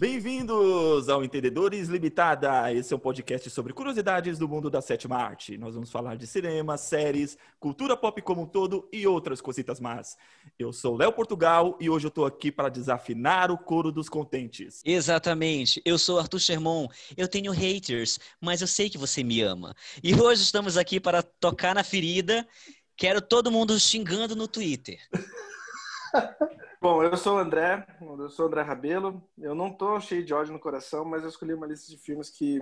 Bem-vindos ao Entendedores Limitada. Esse é um podcast sobre curiosidades do mundo da sétima arte. Nós vamos falar de cinema, séries, cultura pop como um todo e outras cositas más. Eu sou Léo Portugal e hoje eu tô aqui para desafinar o coro dos contentes. Exatamente. Eu sou Arthur Sherman. Eu tenho haters, mas eu sei que você me ama. E hoje estamos aqui para tocar na ferida. Quero todo mundo xingando no Twitter. Bom, eu sou o André, eu sou o André Rabelo. Eu não tô cheio de ódio no coração, mas eu escolhi uma lista de filmes que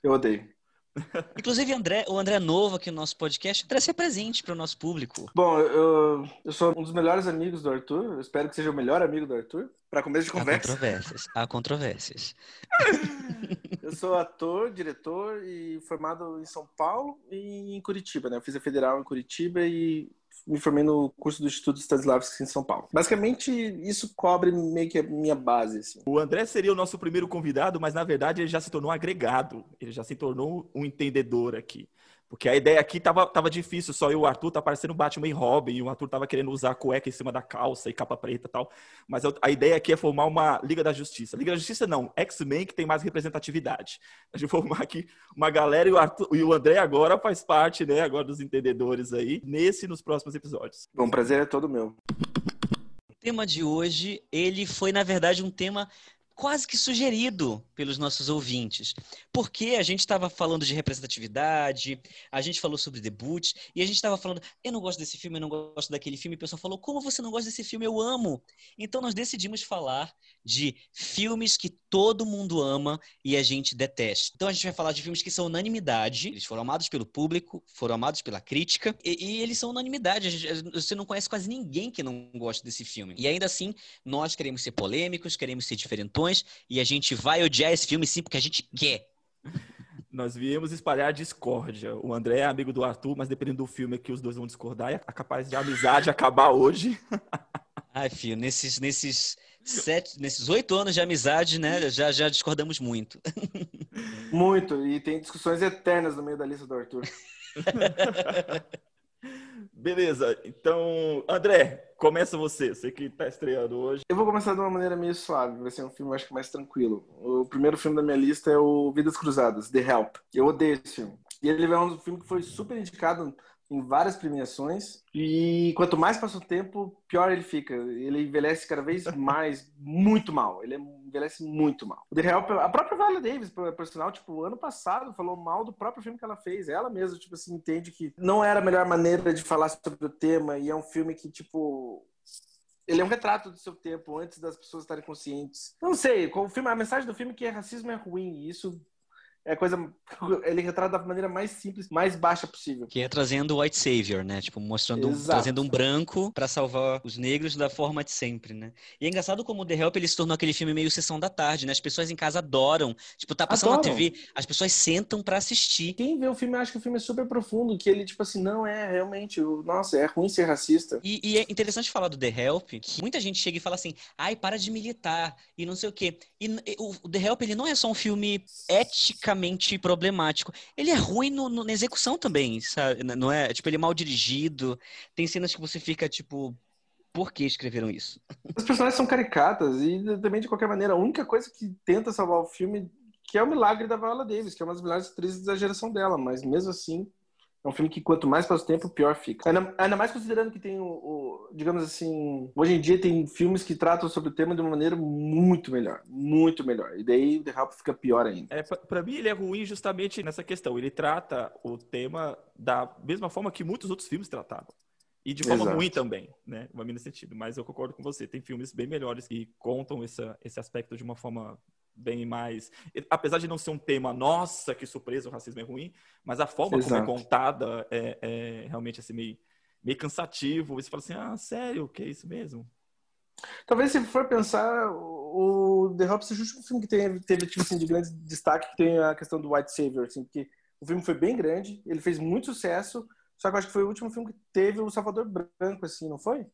eu odeio. Inclusive, André, o André novo aqui no nosso podcast, André, se presente para o nosso público. Bom, eu, eu sou um dos melhores amigos do Arthur. Eu espero que seja o melhor amigo do Arthur. Para começo de conversa. Há controvérsias. Há controvérsias. eu sou ator, diretor e formado em São Paulo e em Curitiba, né? Eu fiz a federal em Curitiba e me formei no curso do Instituto Stanislavski em São Paulo. Basicamente, isso cobre meio que a minha base. Assim. O André seria o nosso primeiro convidado, mas na verdade ele já se tornou agregado. Ele já se tornou um entendedor aqui. Porque a ideia aqui tava, tava difícil, só eu e o Arthur tá parecendo Batman e Robin, e o Arthur tava querendo usar cueca em cima da calça e capa preta e tal. Mas a ideia aqui é formar uma Liga da Justiça. Liga da Justiça não, X-Men que tem mais representatividade. A gente formar aqui uma galera e o, Arthur, e o André agora faz parte, né, agora dos entendedores aí, nesse e nos próximos episódios. Bom, prazer é todo meu. O tema de hoje, ele foi, na verdade, um tema quase que sugerido pelos nossos ouvintes. Porque a gente estava falando de representatividade, a gente falou sobre debut, e a gente estava falando, eu não gosto desse filme, eu não gosto daquele filme, e o pessoal falou, como você não gosta desse filme? Eu amo. Então nós decidimos falar de filmes que todo mundo ama e a gente detesta. Então a gente vai falar de filmes que são unanimidade, eles foram amados pelo público, foram amados pela crítica, e, e eles são unanimidade. Você não conhece quase ninguém que não gosta desse filme. E ainda assim, nós queremos ser polêmicos, queremos ser diferentões, e a gente vai odiar esse filme sim porque a gente quer. Nós viemos espalhar discórdia. O André é amigo do Arthur, mas dependendo do filme é que os dois vão discordar, é capaz de amizade acabar hoje. Ai, filho, nesses, nesses sete, nesses oito anos de amizade, né, já, já discordamos muito. Muito, e tem discussões eternas no meio da lista do Arthur. Beleza, então, André, começa você, você que está estreando hoje. Eu vou começar de uma maneira meio suave, vai ser um filme, acho que mais tranquilo. O primeiro filme da minha lista é o Vidas Cruzadas, The Help. Eu odeio esse filme. E ele é um filme que foi super indicado em várias premiações. E quanto mais passa o tempo, pior ele fica. Ele envelhece cada vez mais, muito mal. Ele envelhece muito mal. O The Help, a própria Viola Davis, por sinal, tipo, ano passado falou mal do próprio filme que ela fez. Ela mesma, tipo assim, entende que não era a melhor maneira de falar sobre o tema e é um filme que, tipo, ele é um retrato do seu tempo antes das pessoas estarem conscientes. Não sei, o filme, a mensagem do filme é que racismo é ruim, e isso é coisa. Ele retrata da maneira mais simples, mais baixa possível. Que é trazendo o white savior, né? Tipo, mostrando, um, trazendo um branco para salvar os negros da forma de sempre, né? E é engraçado como o The Help ele se tornou aquele filme meio sessão da tarde, né? As pessoas em casa adoram. Tipo, tá passando adoram. na TV, as pessoas sentam para assistir. Quem vê o filme acha que o filme é super profundo, que ele, tipo assim, não é realmente. Nossa, é ruim ser racista. E, e é interessante falar do The Help, que muita gente chega e fala assim, ai, para de militar, e não sei o quê. E, e o, The Help, ele não é só um filme problemático. Ele é ruim no, no, na execução também, sabe? Não é? Tipo, ele é mal dirigido. Tem cenas que você fica, tipo, por que escreveram isso? Os personagens são caricatas e também, de qualquer maneira, a única coisa que tenta salvar o filme que é o milagre da Viola Davis, que é uma das melhores atrizes da geração dela, mas mesmo assim é um filme que quanto mais passa o tempo, pior fica. Ainda, ainda mais considerando que tem o, o, digamos assim, hoje em dia tem filmes que tratam sobre o tema de uma maneira muito melhor, muito melhor. E daí o The Help fica pior ainda. É, para mim ele é ruim justamente nessa questão. Ele trata o tema da mesma forma que muitos outros filmes tratavam. E de forma Exato. ruim também, né? Vai nesse sentido. Mas eu concordo com você. Tem filmes bem melhores que contam essa, esse aspecto de uma forma bem mais. Apesar de não ser um tema, nossa, que surpresa, o racismo é ruim, mas a forma Exato. como é contada é, é, realmente assim, meio, meio cansativo. Você fala assim, ah, sério, que é isso mesmo? Talvez se for pensar, o The Hop seja o último filme que teve, teve tipo assim, de grande destaque, que tem a questão do White Savior, assim, porque o filme foi bem grande, ele fez muito sucesso, só que eu acho que foi o último filme que teve o Salvador Branco, assim, não foi?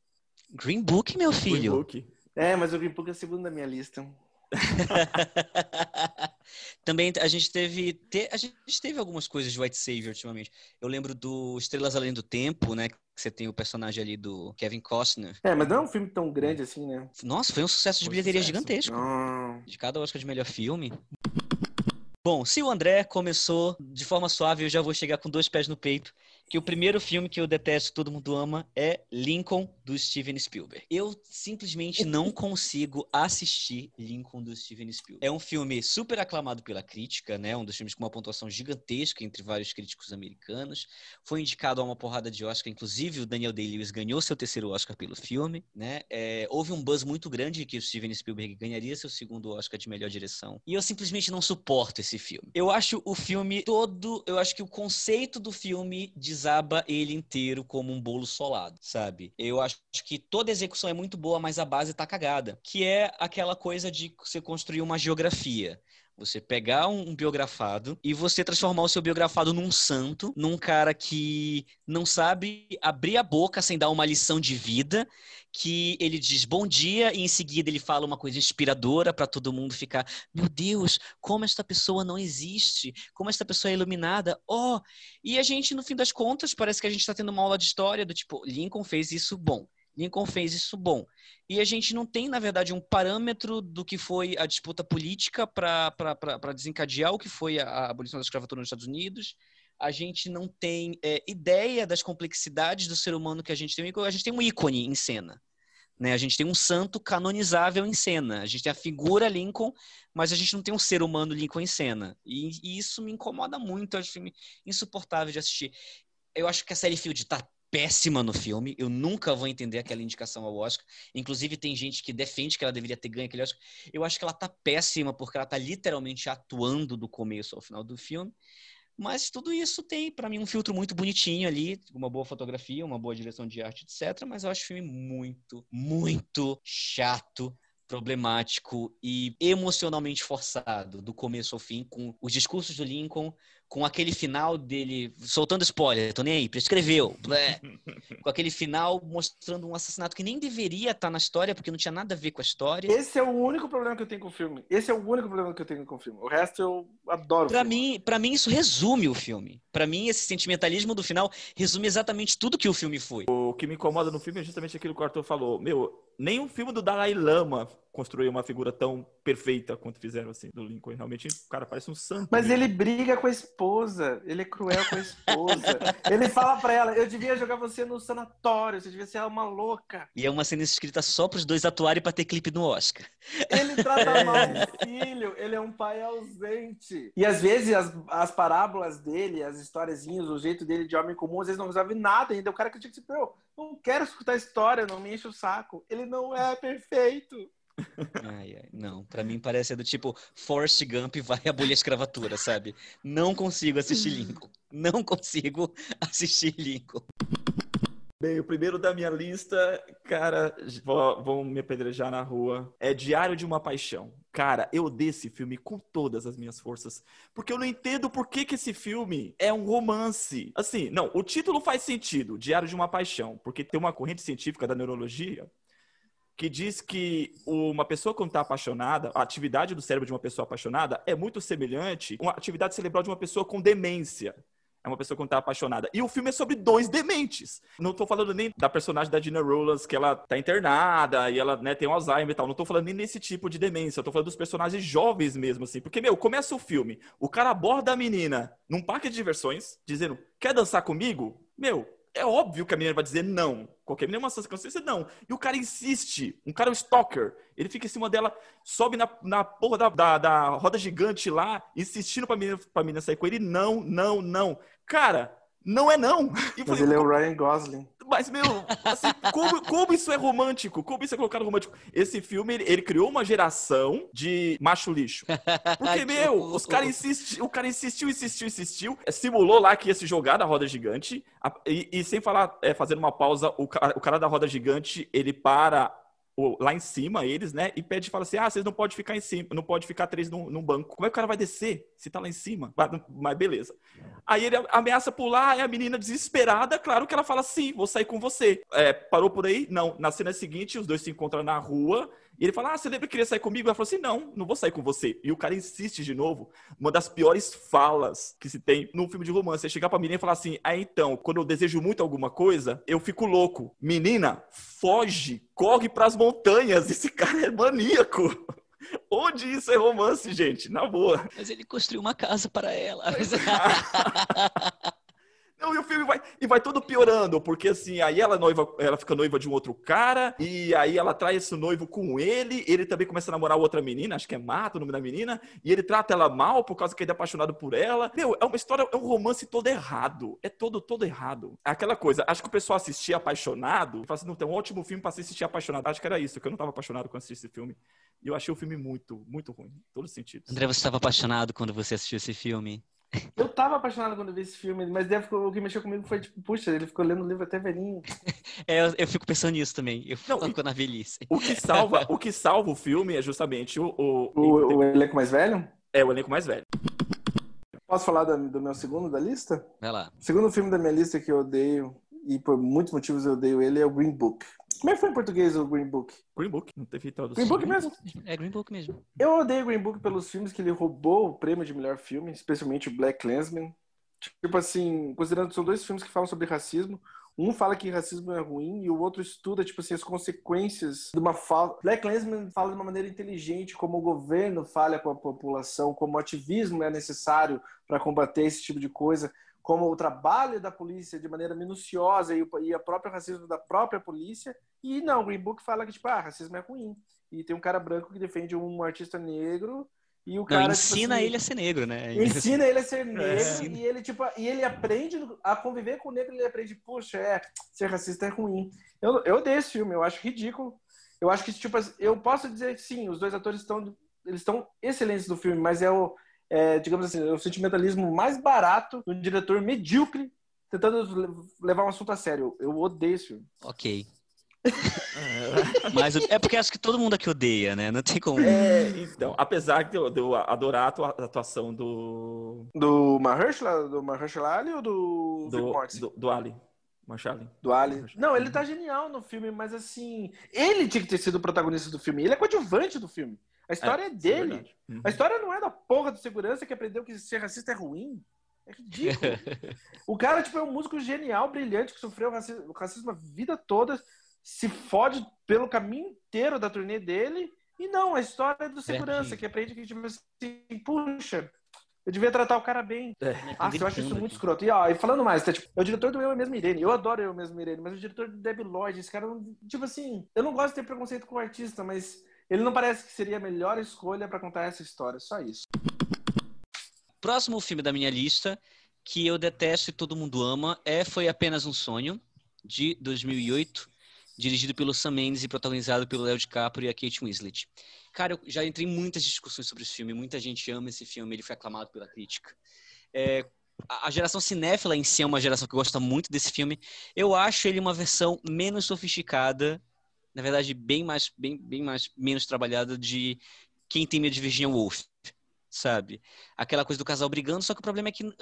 Green Book, meu filho. Green Book. É, mas o Green Book é o segundo da minha lista. Também a gente teve te, a gente teve algumas coisas de White Savior ultimamente. Eu lembro do Estrelas Além do Tempo, né? que você tem o personagem ali do Kevin Costner. É, mas não é um filme tão grande assim, né? Nossa, foi um sucesso de Foi bilheteria sucesso. gigantesco. Ah, De cada Oscar de melhor filme. Bom, se o André começou de forma suave, eu já vou chegar com dois pés no peito. Que o primeiro filme que eu detesto, todo mundo ama, é Lincoln, do Steven Spielberg. Eu simplesmente não consigo assistir Lincoln, do Steven Spielberg. É um filme super aclamado pela crítica, né? Um dos filmes com uma pontuação gigantesca entre vários críticos americanos. Foi indicado a uma porrada de Oscar, inclusive o Daniel Day-Lewis ganhou seu terceiro Oscar pelo filme, né? É, houve um buzz muito grande que o Steven Spielberg ganharia seu segundo Oscar de melhor direção. E eu simplesmente não suporto esse filme. Eu acho o filme todo, eu acho que o conceito do filme desaba ele inteiro como um bolo solado, sabe? Eu acho que toda execução é muito boa, mas a base tá cagada, que é aquela coisa de você construir uma geografia. Você pegar um, um biografado e você transformar o seu biografado num santo, num cara que não sabe abrir a boca sem dar uma lição de vida, que ele diz bom dia e em seguida ele fala uma coisa inspiradora para todo mundo ficar, meu Deus, como esta pessoa não existe, como esta pessoa é iluminada, oh! E a gente, no fim das contas, parece que a gente está tendo uma aula de história do tipo, Lincoln fez isso bom. Lincoln fez isso bom. E a gente não tem, na verdade, um parâmetro do que foi a disputa política para desencadear o que foi a, a abolição da escravatura nos Estados Unidos. A gente não tem é, ideia das complexidades do ser humano que a gente tem. A gente tem um ícone em cena. Né? A gente tem um santo canonizável em cena. A gente tem a figura Lincoln, mas a gente não tem um ser humano Lincoln em cena. E, e isso me incomoda muito. Acho filme insuportável de assistir. Eu acho que a série Field tá péssima no filme. Eu nunca vou entender aquela indicação ao Oscar. Inclusive, tem gente que defende que ela deveria ter ganho aquele Oscar. Eu acho que ela tá péssima porque ela tá literalmente atuando do começo ao final do filme. Mas tudo isso tem, para mim, um filtro muito bonitinho ali, uma boa fotografia, uma boa direção de arte, etc. Mas eu acho o filme muito, muito chato, problemático e emocionalmente forçado, do começo ao fim, com os discursos do Lincoln, com aquele final dele soltando spoiler, tô nem aí, prescreveu, blé, com aquele final mostrando um assassinato que nem deveria estar na história, porque não tinha nada a ver com a história. esse é o único problema que eu tenho com o filme. Esse é o único problema que eu tenho com o filme. O resto eu adoro. filme. mim, para mim isso resume o filme. Pra mim esse sentimentalismo do final resume exatamente tudo que o filme foi. O que me incomoda no filme é justamente aquilo que o Arthur falou. Meu, nenhum filme do Dalai Lama construiu uma figura tão perfeita quanto fizeram assim do Lincoln. Realmente, o cara parece um santo. Mas mesmo. ele briga com a esposa. Ele é cruel com a esposa. ele fala pra ela: Eu devia jogar você no sanatório. Você devia ser uma louca. E é uma cena escrita só pros dois atuarem pra ter clipe no Oscar. Ele trata mal o filho. Ele é um pai ausente. E às vezes as, as parábolas dele, as historiezinhas, o jeito dele de homem comum, às vezes não resolve nada ainda. O cara que tinha que eu não quero escutar história, não me enche o saco. Ele não é perfeito. Ai, ai, não, pra mim parece do tipo Forrest Gump vai abolir a escravatura, sabe? Não consigo assistir Lincoln. Não consigo assistir Lincoln. Bem, o primeiro da minha lista, cara, vão vão me apedrejar na rua. É Diário de uma Paixão. Cara, eu odeio esse filme com todas as minhas forças. Porque eu não entendo por que, que esse filme é um romance. Assim, não, o título faz sentido, Diário de uma Paixão. Porque tem uma corrente científica da neurologia que diz que uma pessoa quando está apaixonada, a atividade do cérebro de uma pessoa apaixonada é muito semelhante à atividade cerebral de uma pessoa com demência. É uma pessoa quando tá apaixonada. E o filme é sobre dois dementes. Não tô falando nem da personagem da Gina Rowlands, que ela tá internada e ela né, tem um Alzheimer e tal. Não tô falando nem desse tipo de demência. Tô falando dos personagens jovens mesmo, assim. Porque, meu, começa o filme, o cara aborda a menina num parque de diversões, dizendo, quer dançar comigo? Meu, é óbvio que a menina vai dizer não. Qualquer menina é uma consciência, não. E o cara insiste. Um cara é um stalker. Ele fica em cima dela, sobe na, na porra da, da, da roda gigante lá, insistindo pra menina, pra menina sair com ele. Não, não, não. Cara, não é não. E Mas falei, ele é o Ryan Gosling. Mas, meu, assim, como, como isso é romântico? Como isso é colocado romântico? Esse filme, ele, ele criou uma geração de macho lixo. Porque, Que meu, os cara insisti, o cara insistiu, insistiu, insistiu, é, simulou lá que ia se jogar da roda gigante, e, e sem falar, é, fazendo uma pausa, o cara, o cara da roda gigante, ele para lá em cima, eles, né, e pede, fala assim, ah, vocês não podem ficar em cima, não pode ficar três num, num banco. Como é que o cara vai descer se tá lá em cima? Mas, beleza. Aí ele ameaça pular, é a menina desesperada, claro que ela fala sim, vou sair com você. É, parou por aí? Não. Na cena seguinte, os dois se encontram na rua E ele fala, ah, você lembra que queria sair comigo? Ela falou assim, não, não vou sair com você. E o cara insiste de novo. Uma das piores falas que se tem num filme de romance é chegar pra menina e falar assim, ah, então, quando eu desejo muito alguma coisa, eu fico louco. Menina, foge, corre pras montanhas. Esse cara é maníaco. Onde isso é romance, gente? Na boa. Mas ele construiu uma casa para ela. Não, e o filme vai, e vai todo piorando, porque assim, aí ela noiva, ela fica noiva de um outro cara, e aí ela traz esse noivo com ele, ele também começa a namorar outra menina, acho que é Mata o nome da menina, e ele trata ela mal por causa que ele é apaixonado por ela. Meu, é uma história, é um romance todo errado. É todo, todo errado. É aquela coisa, acho que o pessoal assistia apaixonado, fala assim, não, tem um ótimo filme pra assistir apaixonado. Acho que era isso, que eu não tava apaixonado quando assisti esse filme. E eu achei o filme muito, muito ruim, em todos os sentidos. André, você estava apaixonado quando você assistiu esse filme? Eu tava apaixonado quando eu vi esse filme, mas deve, o que mexeu comigo foi tipo, puxa, ele ficou lendo o livro até velhinho. É, eu, eu fico pensando nisso também. Eu Não, fico na velhice. O que salva, o que salva o filme é justamente o, o, O, o elenco mais velho? é o elenco mais velho. Posso falar da- do meu segundo da lista? Vai lá. O segundo filme da minha lista que eu odeio, e por muitos motivos eu odeio ele, é o Green Book. Como é que foi em português o Green Book? Green Book, não teve tradução. Green Book mesmo? É Green Book mesmo. Eu odeio Green Book pelos filmes que ele roubou o prêmio de melhor filme, especialmente o Black Klansman. Tipo assim, considerando que são dois filmes que falam sobre racismo, um fala que racismo é ruim e o outro estuda, tipo assim, as consequências de uma falta. Black Klansman fala de uma maneira inteligente como o governo falha com a população, como o ativismo é necessário para combater esse tipo de coisa, como o trabalho da polícia de maneira minuciosa e o e a própria racismo da própria polícia. E não, o Green Book fala que, tipo, ah, racismo é ruim. E tem um cara branco que defende um artista negro e o Não, cara. ensina tipo assim, ele a ser negro, né? Ensina ele a ser negro É. e ele tipo e ele aprende a conviver com o negro, ele aprende, puxa, é, ser racista é ruim. Eu, eu odeio esse filme, eu acho ridículo. Eu acho que tipo eu posso dizer que sim, os dois atores estão eles estão excelentes no filme, mas é o é, digamos assim, é o sentimentalismo mais barato de um diretor medíocre tentando le- levar um assunto a sério. Eu odeio esse filme. Ok. Mas é porque acho que todo mundo aqui odeia, né? Não tem como. É, então, apesar de eu, de eu adorar a atua- a atuação do. Do Mahershala, do Mahershala Ali ou do, do, do, do Ali. Marshall. Do Ali. Não, ele tá genial no filme, mas assim, ele tinha que ter sido o protagonista do filme. Ele é coadjuvante do filme. A história é, isso dele. verdade. Uhum. a história não é da porra do segurança que aprendeu que ser racista é ruim. É ridículo. o cara, tipo, é um músico genial, brilhante, que sofreu racismo, racismo a vida toda, se fode pelo caminho inteiro da turnê dele. E não, a história é do segurança, Verdinho. que aprende que, tipo assim, puxa, eu devia tratar o cara bem. Ah, eu acho isso muito escroto. E, ó, e falando mais, tá, tipo, é o diretor do Eu é Mesmo Irene. Eu adoro Eu é Mesmo Irene, mas o diretor do Debbie Lloyd, esse cara, tipo assim, eu não gosto de ter preconceito com o artista, mas ele não parece que seria a melhor escolha pra contar essa história. Só isso. Próximo filme da minha lista, que eu detesto e todo mundo ama, é Foi Apenas um Sonho, de 2008, dirigido pelo Sam Mendes e protagonizado pelo Léo DiCaprio e a Kate Winslet. Cara, eu já entrei em muitas discussões sobre esse filme, muita gente ama esse filme, ele foi aclamado pela crítica. É, a a geração cinéfila em si é uma geração que gosta muito desse filme. Eu acho ele uma versão menos sofisticada, na verdade, bem mais, bem, bem mais menos trabalhada de Quem Tem Medo de Virginia Woolf, sabe? Aquela coisa do casal brigando, só que o problema é que uh,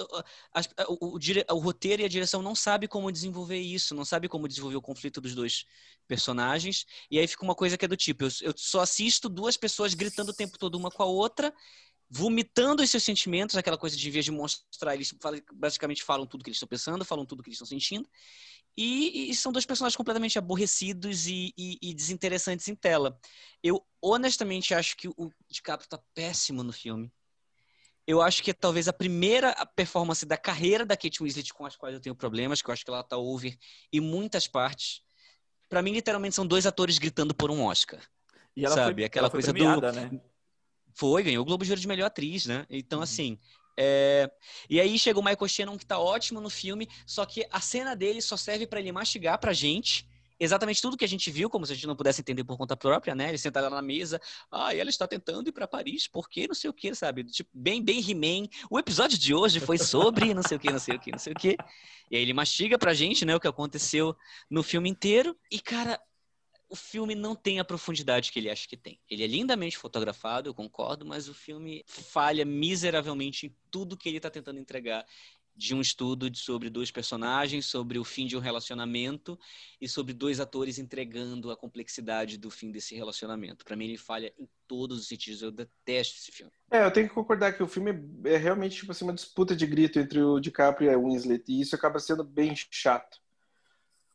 as- o, o dire- o roteiro e a direção não sabe como desenvolver isso, não sabe como desenvolver o conflito dos dois personagens, e aí fica uma coisa que é do tipo, eu, eu só assisto duas pessoas gritando o tempo todo uma com a outra, vomitando os seus sentimentos, aquela coisa de em vez de mostrar, eles basicamente falam tudo que eles estão pensando, falam tudo que eles estão sentindo, e, e são dois personagens completamente aborrecidos e, e- e desinteressantes em tela. Eu honestamente acho que o DiCaprio tá péssimo no filme. Eu acho que é talvez a primeira performance da carreira da Kate Winslet com as quais eu tenho problemas, que eu acho que ela tá over em muitas partes. Pra mim, literalmente, são dois atores gritando por um Oscar. E ela Sabe, foi, aquela ela foi coisa do- premiada, né? Foi, ganhou o Globo de Ouro de melhor atriz, né? Então, Uhum. assim. é, E aí chega o Michael Shannon, que tá ótimo no filme, só que a cena dele só serve pra ele mastigar pra gente exatamente tudo que a gente viu, como se a gente não pudesse entender por conta própria, né? Ele senta lá na mesa, ah, ela está tentando ir pra Paris, por quê? Não sei o quê, sabe? Tipo, bem, bem He-Man. O episódio de hoje foi sobre não sei o quê, não sei o quê, não sei o quê. E aí ele mastiga pra gente, né, o que aconteceu no filme inteiro. E, cara, o filme não tem a profundidade que ele acha que tem. Ele é lindamente fotografado, eu concordo, mas o filme falha miseravelmente em tudo que ele está tentando entregar. De um estudo sobre dois personagens, sobre o fim de um relacionamento e sobre dois atores entregando a complexidade do fim desse relacionamento. Para mim, ele falha em todos os sentidos. Eu detesto esse filme. É, eu tenho que concordar que o filme é realmente tipo assim, uma disputa de grito entre o DiCaprio e a Winslet, e isso acaba sendo bem chato.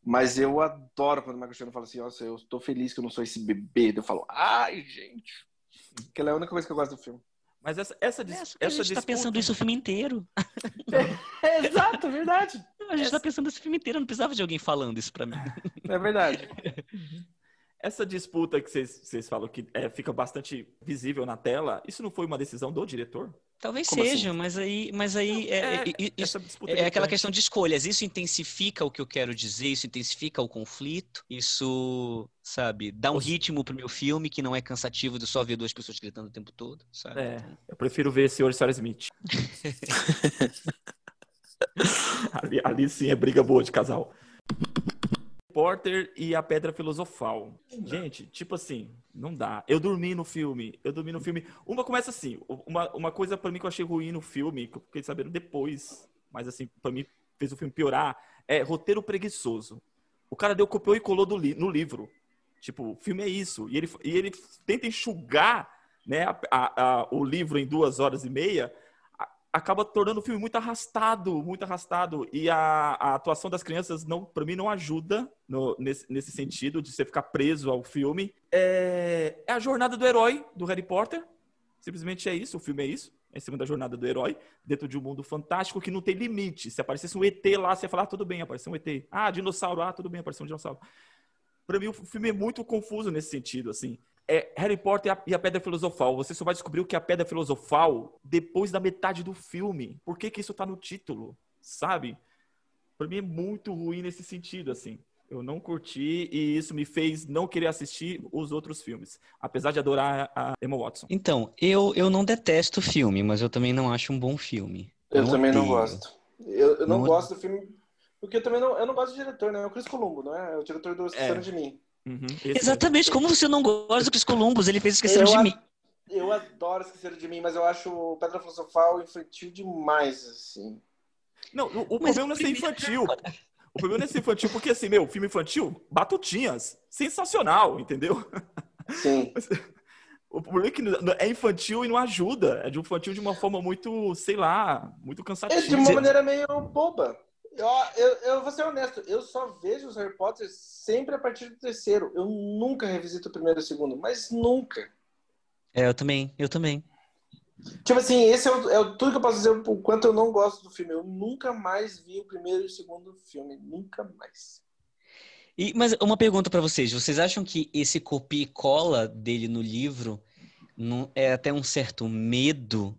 Mas eu adoro quando o Michael fala assim, nossa, eu tô feliz que eu não sou esse bebê. Eu falo, ai, gente. Que é a única coisa que eu gosto do filme. Mas essa, essa, É, que a essa gente tá disputa... pensando isso o filme inteiro. É, exato, verdade. A gente tá pensando isso o filme inteiro. Eu não precisava de alguém falando isso pra mim. É verdade. Essa disputa que vocês falam que é, fica bastante visível na tela, isso não foi uma decisão do diretor? Talvez Como seja, assim? mas aí, mas aí é, é- é- essa disputa é aquela questão de escolhas. Isso intensifica o que eu quero dizer, isso intensifica o conflito, isso, sabe, dá um ritmo pro meu filme que não é cansativo de só ver duas pessoas gritando o tempo todo, sabe? É, eu prefiro ver Senhor Sarah Smith. ali, ali sim é briga boa de casal. Porter e a Pedra Filosofal. Gente, tipo assim, não dá. Eu dormi no filme, eu dormi no filme. Uma começa assim, uma, uma coisa pra mim que eu achei ruim no filme, que eu fiquei sabendo depois, mas assim, pra mim fez o filme piorar, é roteiro preguiçoso. O cara deu, copiou e colou do li- no livro. Tipo, o filme é isso. E ele, e ele tenta enxugar né, a- a- a- o livro em duas horas e meia, acaba tornando o filme muito arrastado, muito arrastado. E a, a atuação das crianças, não, para mim, não ajuda no- nesse, nesse sentido de você ficar preso ao filme. É, é a jornada do herói do Harry Potter. Simplesmente é isso, o filme é isso. É em cima da jornada do herói, dentro de um mundo fantástico que não tem limite. Se aparecesse um ET lá, você ia falar, ah, tudo bem, apareceu um ET. Ah, dinossauro, ah, tudo bem, apareceu um dinossauro. Pra mim, o filme é muito confuso nesse sentido, assim. É Harry Potter e a, Pedra Filosofal. Você só vai descobrir o que é a Pedra Filosofal depois da metade do filme. Por que que isso tá no título? Sabe? Pra mim é muito ruim nesse sentido, assim. Eu não curti e isso me fez não querer assistir os outros filmes. Apesar de adorar a Emma Watson. Então, eu, eu não detesto o filme, mas eu também não acho um bom filme. Eu também não odeio. gosto. Eu, eu não, Não gosto do filme. Porque eu também não, eu não gosto do diretor, né? É o Chris Columbo, não é? É o diretor do Esqueceram de Mim. Uhum, Exatamente, como você não gosta do Chris Columbus? Ele fez Esqueceram Eu de a- Mim. Eu adoro Esqueceram de Mim, mas eu acho o Pedra Filosofal infantil demais, assim. Não, o, o Mas problema não é ser infantil. O problema não é ser infantil, porque assim, meu, filme infantil, batutinhas, sensacional, entendeu? Sim. O problema é que é infantil e não ajuda. É de um infantil de uma forma muito, sei lá, muito É cansativa. de uma maneira meio boba. Eu, eu, eu vou ser honesto, eu só vejo os Harry Potter sempre a partir do terceiro. Eu nunca revisito o primeiro e o segundo, mas nunca. É, eu também, eu também. Tipo assim, esse é, o, é tudo que eu posso dizer o quanto eu não gosto do filme. Eu nunca mais vi o primeiro e o segundo filme. Nunca mais. E, mas uma pergunta pra vocês: vocês acham que esse copia e cola dele no livro não é até um certo medo?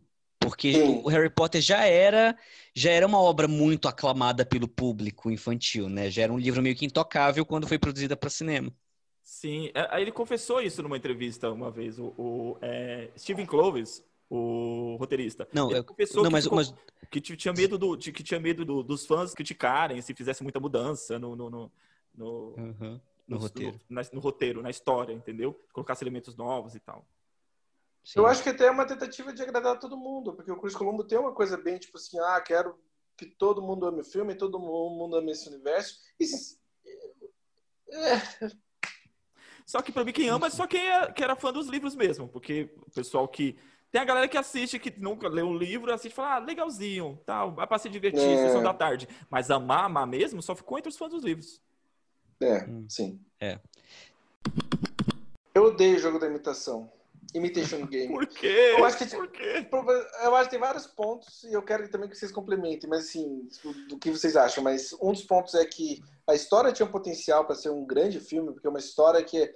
Porque Sim. o Harry Potter já era já era uma obra muito aclamada pelo público infantil, né? Já era um livro meio que intocável quando foi produzida para cinema. Sim, é, aí ele confessou isso numa entrevista uma vez, o, o, é, Steven Clovis, o roteirista. Não, ele eu- confessou não, que, mas, ficou- mas que tinha medo, do, que tinha medo do- dos fãs criticarem se fizesse muita mudança no, no, no, no- Uhum, no no- roteiro. na- no roteiro, na história, entendeu? Colocasse elementos novos e tal. Sim. Eu acho que até é uma tentativa de agradar todo mundo, porque o Chris Columbo tem uma coisa bem tipo assim, ah, quero que todo mundo ame o filme, todo mundo ame esse universo. E se- é, Só que pra mim quem ama é só quem, é, que era fã dos livros mesmo, porque o pessoal que tem a galera que assiste que nunca leu um livro, assiste e fala, ah, legalzinho, tal, vai pra se divertir, É. sessão da tarde. Mas amar, amar mesmo, só ficou entre os fãs dos livros. é, Hum. sim. É. Eu odeio o jogo da imitação. Imitation Game. Por quê? Eu acho que- Por quê? Eu acho que tem vários pontos e eu quero também que vocês complementem, mas assim, do que vocês acham. Mas um dos pontos é que a história tinha um potencial para ser um grande filme, porque é uma história que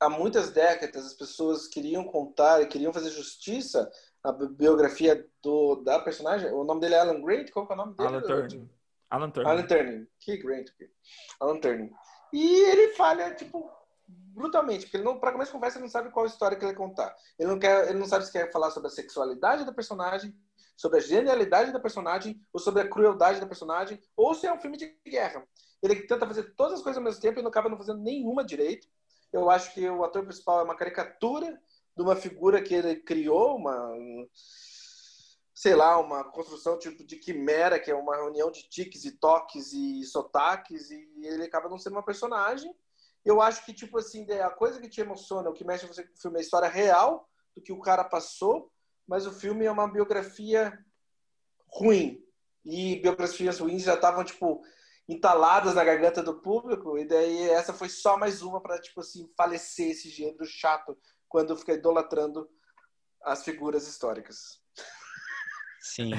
há muitas décadas as pessoas queriam contar e queriam fazer justiça à bi- biografia do, da personagem. O nome dele é Alan Grant? Qual que é o nome dele? Alan Turner. Alan Turner. Alan Turner. Que Grant. Alan Turner. E ele falha, tipo, brutalmente, porque ele não, para começo de conversa, ele não sabe qual história que ele contar. Ele não, quer, ele não sabe se quer falar sobre a sexualidade da personagem, sobre a genialidade da personagem, ou sobre a crueldade da personagem, ou se é um filme de guerra. Ele tenta fazer todas as coisas ao mesmo tempo e não acaba não fazendo nenhuma direito. Eu acho que o ator principal é uma caricatura de uma figura que ele criou, uma sei lá, uma construção tipo de quimera, que é uma reunião de tiques e toques e sotaques, e ele acaba não sendo uma personagem. Eu acho que, tipo assim, a coisa que te emociona, o que mexe você com o filme é a história real do que o cara passou, mas o filme é uma biografia ruim. E biografias ruins já estavam, tipo, entaladas na garganta do público, e daí essa foi só mais uma para, tipo assim, falecer esse gênero chato quando fica idolatrando as figuras históricas. Sim.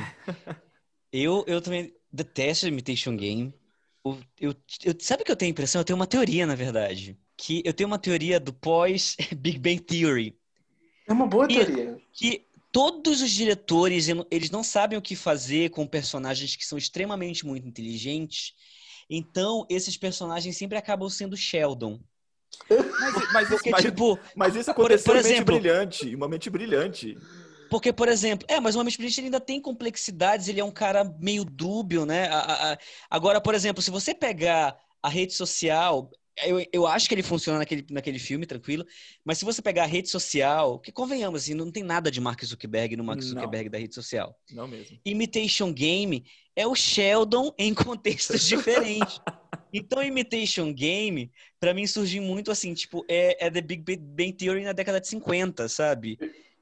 eu, eu também detesto Imitation Game. Eu, eu, sabe que eu tenho a impressão? Eu tenho uma teoria, na verdade. Que eu tenho uma teoria do pós Big Bang Theory. É uma boa teoria. Que todos os diretores, eles não sabem o que fazer com personagens que são extremamente muito inteligentes. Então, esses personagens sempre acabam sendo Sheldon. Mas, mas, Porque, mas, tipo, mas isso aconteceu por, por exemplo, mente brilhante, uma mente brilhante. Porque, por exemplo, é, mas o Homem Brilhante ainda tem complexidades, ele é um cara meio dúbio, né? A, a, agora, por exemplo, se você pegar a rede social, eu, eu acho que ele funciona naquele, naquele filme, tranquilo, mas se você pegar a rede social, que convenhamos, assim, não tem nada de Mark Zuckerberg no Mark Zuckerberg não, da rede social. Não mesmo. Imitation Game é o Sheldon em contextos diferentes. Então, Imitation Game, para mim, surgiu muito assim, tipo, é, é The Big Bang Theory na década de 50, sabe?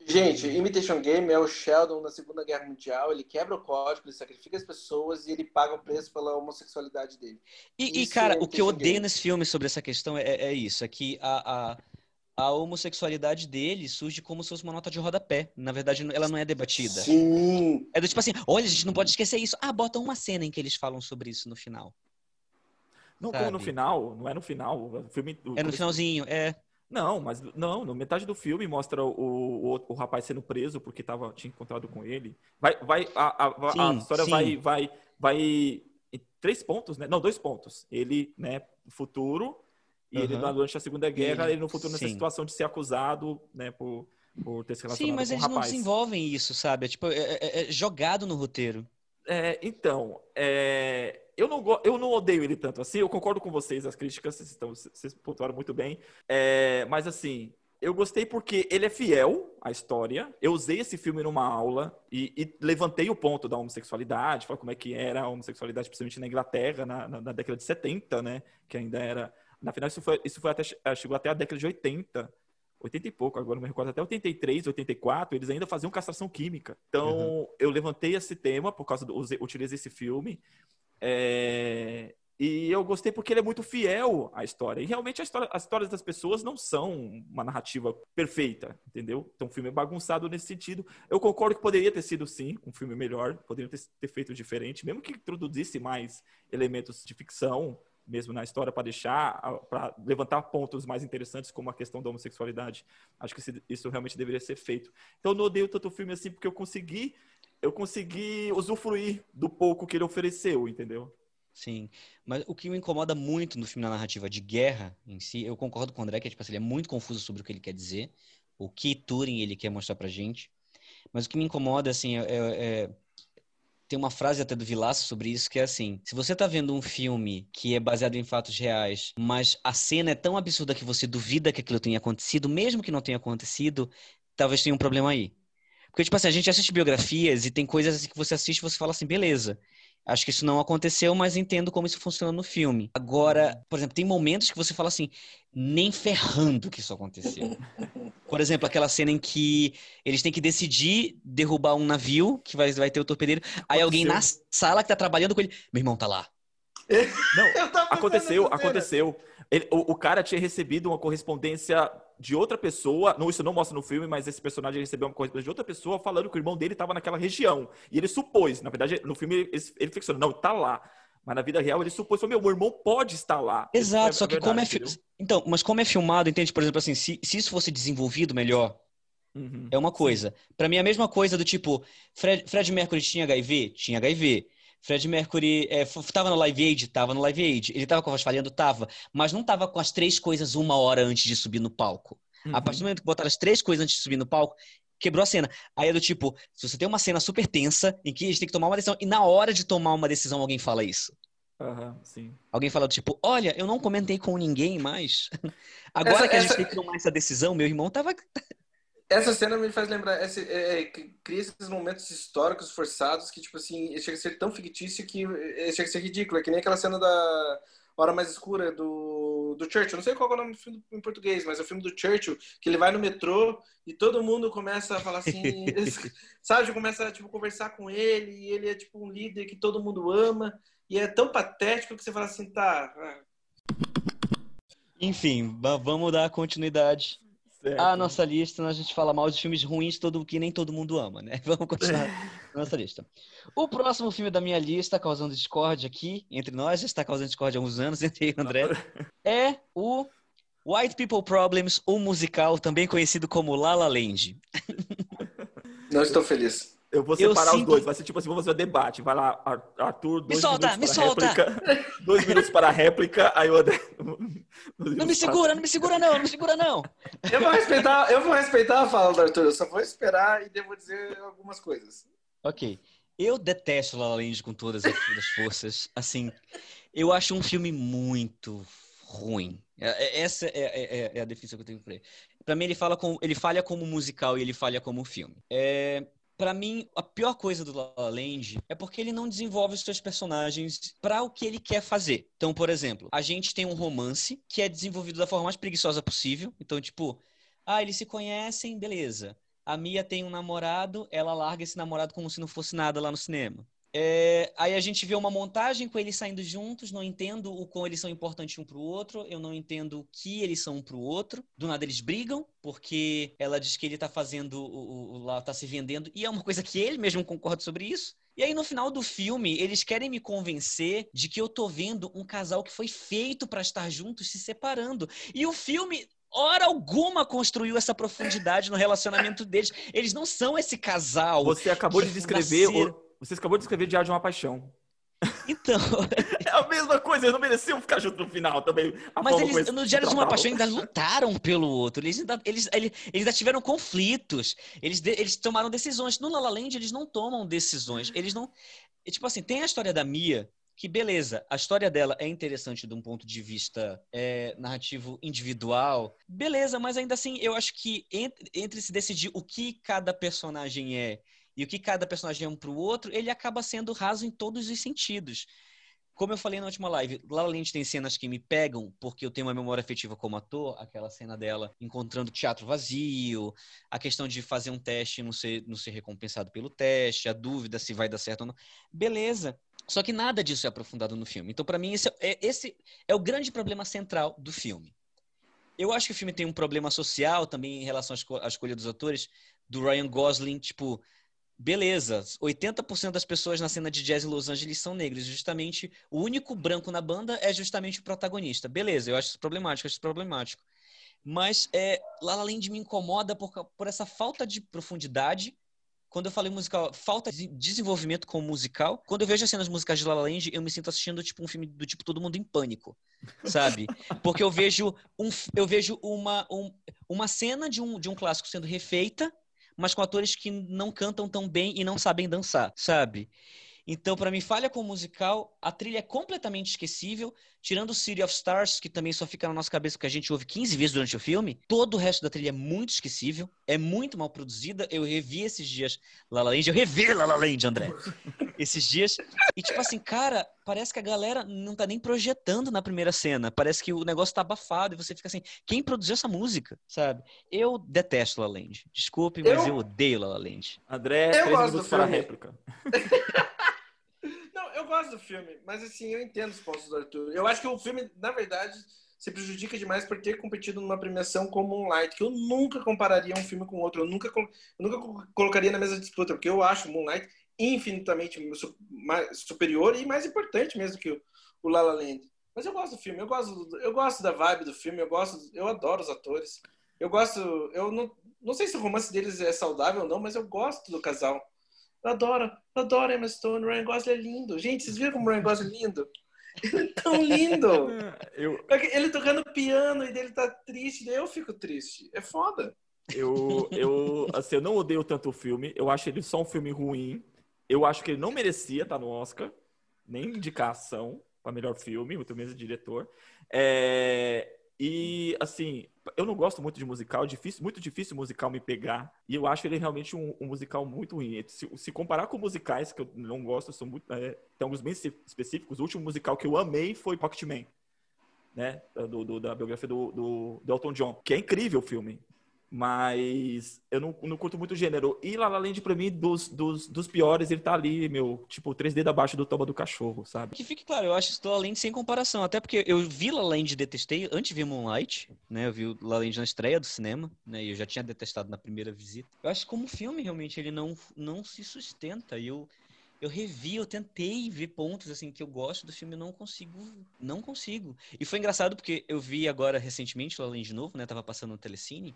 Gente, Imitation Game é o Sheldon na Segunda Guerra Mundial. Ele quebra o código, ele sacrifica as pessoas e ele paga o preço pela homossexualidade dele. E, e cara, é o que eu odeio Game. nesse filme sobre essa questão é, é isso: é que a, a, a, homossexualidade dele surge como se fosse uma nota de rodapé. Na verdade, ela não é debatida. Sim. É do tipo assim: olha, a gente não pode esquecer isso. Ah, bota uma cena em que eles falam sobre isso no final. Não, Sabe? como no final, não é no final. O filme, é no finalzinho, é. Não, mas não, no metade do filme mostra o, o, o rapaz sendo preso porque tava, tinha encontrado com ele. Vai, vai, a, a, sim, a história sim. vai, vai, vai em três pontos, né? Não, dois pontos. Ele, né, no futuro, e uhum. ele durante a Segunda Guerra, ele, ele no futuro sim. nessa situação de ser acusado, né, por, por ter se relacionado Sim, mas eles rapaz. não desenvolvem isso, sabe? É, tipo, é, é, é jogado no roteiro. É, então, é, eu não, eu não odeio ele tanto assim, eu concordo com vocês, as críticas, vocês, estão, vocês pontuaram muito bem. É, mas assim, eu gostei porque ele é fiel à história. Eu usei esse filme numa aula e, e levantei o ponto da homossexualidade, falei como é que era a homossexualidade, principalmente na Inglaterra, na, na, na década de 70, né? Que ainda era. Na final, isso, foi, isso foi até, chegou até a década de 80. 80 e pouco, agora não me recordo, até 83, 84, eles ainda faziam castração química. Então, uhum. eu levantei esse tema por causa do. Utilizei esse filme é, e eu gostei porque ele é muito fiel à história. E realmente história, as histórias das pessoas não são uma narrativa perfeita, entendeu? Então o filme é bagunçado nesse sentido. Eu concordo que poderia ter sido, sim, um filme melhor, poderia ter, ter feito diferente, mesmo que introduzisse mais elementos de ficção, mesmo na história, para deixar, para levantar pontos mais interessantes, como a questão da homossexualidade. Acho que isso realmente deveria ser feito. Então eu não odeio tanto o filme assim, porque eu consegui eu consegui usufruir do pouco que ele ofereceu, entendeu? Sim, mas o que me incomoda muito no filme na narrativa de guerra em si, eu concordo com o André que tipo, assim, ele é muito confuso sobre o que ele quer dizer, o que Turing ele quer mostrar pra gente, mas o que me incomoda, assim, é, é, é... tem uma frase até do Vilaço sobre isso, que é assim, se você tá vendo um filme que é baseado em fatos reais, mas a cena é tão absurda que você duvida que aquilo tenha acontecido, mesmo que não tenha acontecido, talvez tenha um problema aí. Porque, tipo assim, a gente assiste biografias e tem coisas assim que você assiste e você fala assim, beleza. Acho que isso não aconteceu, mas entendo como isso funciona no filme. Agora, por exemplo, tem momentos que você fala assim, nem ferrando que isso aconteceu. Por exemplo, aquela cena em que eles têm que decidir derrubar um navio, que vai, vai ter o torpedeiro. Aconteceu. Aí alguém na sala que tá trabalhando com ele, meu irmão tá lá. Não, aconteceu, aconteceu. Ele, o, o, cara tinha recebido uma correspondência de outra pessoa, não, isso não mostra no filme, mas esse personagem recebeu uma correspondência de outra pessoa falando que o irmão dele estava naquela região. E ele supôs, na verdade, no filme ele, ele ficciona, não, tá lá. Mas na vida real ele supôs, meu, meu irmão pode estar lá. Exato, é, só que verdade, como é... Então, mas como é filmado, entende? Por exemplo, assim, se, se isso fosse desenvolvido melhor, uhum, é uma coisa. Para mim, é a mesma coisa do tipo, Fred, Fred Mercury tinha HIV? Tinha HIV. Fred Mercury é, tava no Live Aid? Tava no Live Aid. Ele tava com a voz falhando? Tava. Mas não tava com as três coisas uma hora antes de subir no palco. Uhum. A partir do momento que botaram as três coisas antes de subir no palco, quebrou a cena. Aí é do tipo, se você tem uma cena super tensa, em que a gente tem que tomar uma decisão, e na hora de tomar uma decisão alguém fala isso. Uhum, sim. Alguém fala do tipo, olha, eu não comentei com ninguém mais. Agora essa, que a gente essa... tem que tomar essa decisão, meu irmão tava essa cena me faz lembrar, esse, é, é, cria esses momentos históricos forçados que, tipo assim, chega a ser tão fictício que é, chega a ser ridículo. É que nem aquela cena da Hora Mais Escura do, do Churchill. Não sei qual é o nome do filme em português, mas é o filme do Churchill, que ele vai no metrô e todo mundo começa a falar assim, sabe? Começa a tipo, conversar com ele e ele é tipo um líder que todo mundo ama. E é tão patético que você fala assim, tá. Enfim, vamos dar continuidade certo. à nossa lista. A gente fala mal de filmes ruins todo, que nem todo mundo ama, né? Vamos continuar na nossa lista. O próximo filme da minha lista, causando discórdia aqui entre nós, já está causando discórdia há uns anos entre eu e o André, é o White People Problems, o musical, também conhecido como La La Land. Não estou feliz. Eu vou separar eu os sinto... dois. Vai ser tipo assim, vamos fazer debate. Vai lá, Arthur, dois me solta, minutos me para solta. réplica. Dois minutos para a réplica, aí o André... Não me segura, não me segura não, não me segura não. Eu vou respeitar, eu vou respeitar a fala do Arthur, eu só vou esperar e devo dizer algumas coisas. Ok. Eu detesto La La Land com todas as forças. Assim, eu acho um filme muito ruim. É, é, essa é, é, é a definição que eu tenho para ele. Para mim, ele, fala com, ele falha como musical e ele falha como filme. É, para mim, a pior coisa do La La Land é porque ele não desenvolve os seus personagens para o que ele quer fazer. Então, por exemplo, a gente tem um romance que é desenvolvido da forma mais preguiçosa possível. Então, tipo, ah, eles se conhecem, beleza. A Mia tem um namorado, ela larga esse namorado como se não fosse nada lá no cinema. É, aí a gente vê uma montagem com eles saindo juntos, não entendo o quão eles são importantes um para o outro, eu não entendo o que eles são um para o outro. Do nada eles brigam, porque ela diz que ele está fazendo, o, o, lá está se vendendo, e é uma coisa que ele mesmo concorda sobre isso. E aí no final do filme, eles querem me convencer de que eu tô vendo um casal que foi feito para estar juntos se separando. E o filme hora alguma construiu essa profundidade no relacionamento deles. Eles não são esse casal. Você acabou de descrever você acabou de escrever Diário de uma Paixão. Então. é a mesma coisa, eles não mereciam ficar junto no final também. Mas eles, no Diário de uma Paixão, ainda lutaram pelo outro. Eles ainda, eles, eles, eles ainda tiveram conflitos. Eles, eles tomaram decisões. No La La Land, eles não tomam decisões. Eles não. Tipo assim, tem a história da Mia, que beleza, a história dela é interessante de um ponto de vista é, narrativo individual, beleza, mas ainda assim eu acho que entre, entre se decidir o que cada personagem é e o que cada personagem é um para o outro, ele acaba sendo raso em todos os sentidos. Como eu falei na última live, La La Land tem cenas que me pegam, porque eu tenho uma memória afetiva como ator, aquela cena dela encontrando teatro vazio, a questão de fazer um teste e não ser, não ser recompensado pelo teste, a dúvida se vai dar certo ou não. Beleza. Só que nada disso é aprofundado no filme. Então, para mim, esse é, esse é o grande problema central do filme. Eu acho que o filme tem um problema social também em relação à escolha dos atores, do Ryan Gosling, tipo, Beleza, 80% das pessoas na cena de jazz em Los Angeles são negros. Justamente, o único branco na banda é justamente o protagonista. Beleza, eu acho isso problemático, acho isso problemático. Mas é, La La Land me incomoda por, por essa falta de profundidade. Quando eu falei musical, falta de desenvolvimento como musical. Quando eu vejo as cenas musicais de La La Land, eu me sinto assistindo tipo um filme do tipo Todo Mundo em Pânico, sabe? Porque eu vejo, um, eu vejo uma, um, uma cena de um, de um clássico sendo refeita mas com atores que não cantam tão bem e não sabem dançar, sabe? Então, para mim, falha com o musical, a trilha é completamente esquecível, tirando City of Stars, que também só fica na nossa cabeça porque a gente ouve 15 vezes durante o filme. Todo o resto da trilha é muito esquecível, é muito mal produzida. Eu revi esses dias La La Land, eu revi La La Land, André, esses dias. E tipo assim, cara, parece que a galera não tá nem projetando na primeira cena. Parece que o negócio tá abafado e você fica assim, quem produziu essa música, sabe? Eu detesto La La Land. Desculpe, mas eu, eu odeio La La Land. André, eu três minutos para a réplica. eu gosto do filme, mas assim, eu entendo os pontos do Arthur. Eu acho que o filme, na verdade, se prejudica demais por ter competido numa premiação como Moonlight, que eu nunca compararia um filme com outro. Eu nunca, eu nunca colocaria na mesma disputa, porque eu acho Moonlight infinitamente superior e mais importante mesmo que o, o La La Land. Mas eu gosto do filme, eu gosto, eu gosto da vibe do filme, eu gosto, eu adoro os atores. Eu gosto, eu não, não sei se o romance deles é saudável ou não, mas eu gosto do casal. Eu adoro, eu adoro Emma Stone. Ryan Gosling é lindo. Gente, vocês viram como o Ryan Gosling é lindo? Ele é tão lindo. eu... Ele tocando piano e dele tá triste, daí eu fico triste. É foda. Eu, eu, assim, eu não odeio tanto o filme. Eu acho ele só um filme ruim. Eu acho que ele não merecia estar no Oscar. Nem indicação para melhor filme, muito menos diretor. É... E, assim, eu não gosto muito de musical, difícil, muito difícil musical me pegar. E eu acho ele realmente um, um musical muito ruim. Se, se, comparar com musicais que eu não gosto, são muito, é, tem alguns bem específicos. O último musical que eu amei foi Pocketman, né? Do, do, da biografia do, do, do Elton John, que é incrível o filme. Mas eu não, não curto muito o gênero. E La La Land, pra mim, dos, dos, dos piores, ele tá ali, meu, tipo, três dedos abaixo do toba do cachorro, sabe? Que fique claro, eu acho La La Land sem comparação. Até porque eu vi La La Land detestei antes de ver Moonlight, né? Eu vi La La Land na estreia do cinema, né? E eu já tinha detestado na primeira visita. Eu acho que como filme, realmente, ele não, não se sustenta. E eu, eu revi, eu tentei ver pontos assim que eu gosto do filme, não consigo, não consigo. E foi engraçado porque eu vi agora recentemente La La Land de novo, né? Tava passando no Telecine.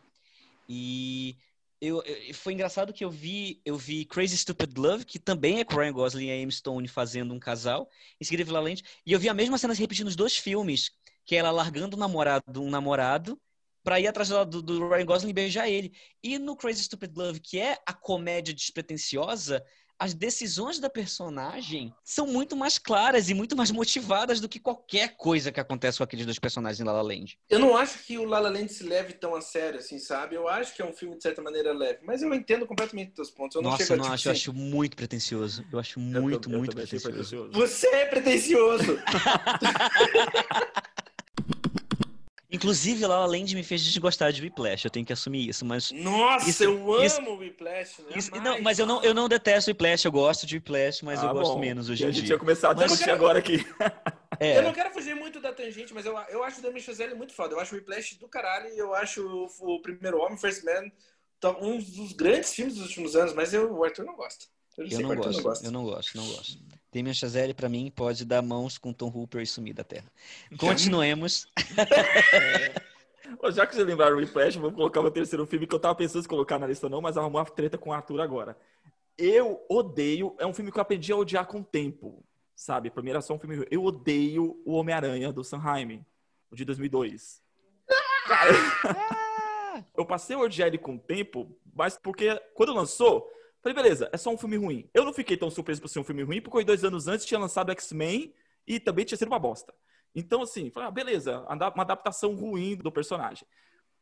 E eu, eu, foi engraçado que eu vi, eu vi Crazy Stupid Love, que também é com Ryan Gosling e Amy Stone fazendo um casal, em seguida vi La Land, e eu vi a mesma cena se repetir nos dois filmes, que é ela largando um namorado, um namorado, para ir atrás do, do Ryan Gosling e beijar ele. E no Crazy Stupid Love, que é a comédia despretensiosa, as decisões da personagem são muito mais claras e muito mais motivadas do que qualquer coisa que acontece com aqueles dois personagens em La La Land. Eu não acho que o La La Land se leve tão a sério, assim, sabe? Eu acho que é um filme, de certa maneira, leve. Mas eu entendo completamente os teus pontos. Eu não Nossa, chego eu não acho. Eu acho muito pretencioso. Eu acho muito, eu, muito pretencioso. pretencioso. Você é pretencioso! Inclusive, lá além de me fez desgostar de Whiplash, eu tenho que assumir isso, mas... Nossa, isso, eu isso, amo Whiplash, né? Isso, não, mas eu não, eu não detesto Whiplash, eu gosto de Whiplash, mas ah, eu gosto bom. menos hoje em dia. A gente tinha começado mas a assistir quero... agora aqui. É. Eu não quero fugir muito da tangente, mas eu, eu acho o Damien Chazelle muito foda. Eu acho o Whiplash do caralho e eu acho o, o Primeiro Homem, First Man, um dos grandes filmes dos últimos anos, mas eu, o Arthur não gosta. Eu, eu não, gosto, não gosto, eu não gosto, não gosto. Damien Chazelle, para mim, pode dar mãos com Tom Hooper e sumir da Terra. Continuemos. Já que vocês lembraram o Whiplash, vou colocar o meu terceiro filme que eu tava pensando em colocar na lista não, mas arrumou uma treta com o Arthur agora. Eu odeio, é um filme que eu aprendi a odiar com o tempo, sabe? Pra mim era só um filme... Eu odeio o Homem-Aranha do Sanheim, o de 2002. Cara, eu passei a odiar ele com o tempo, mas porque quando lançou, falei, beleza, é só um filme ruim. Eu não fiquei tão surpreso por ser um filme ruim, porque dois anos antes tinha lançado X-Men e também tinha sido uma bosta. Então, assim, falei, ah, beleza, uma adaptação ruim do personagem.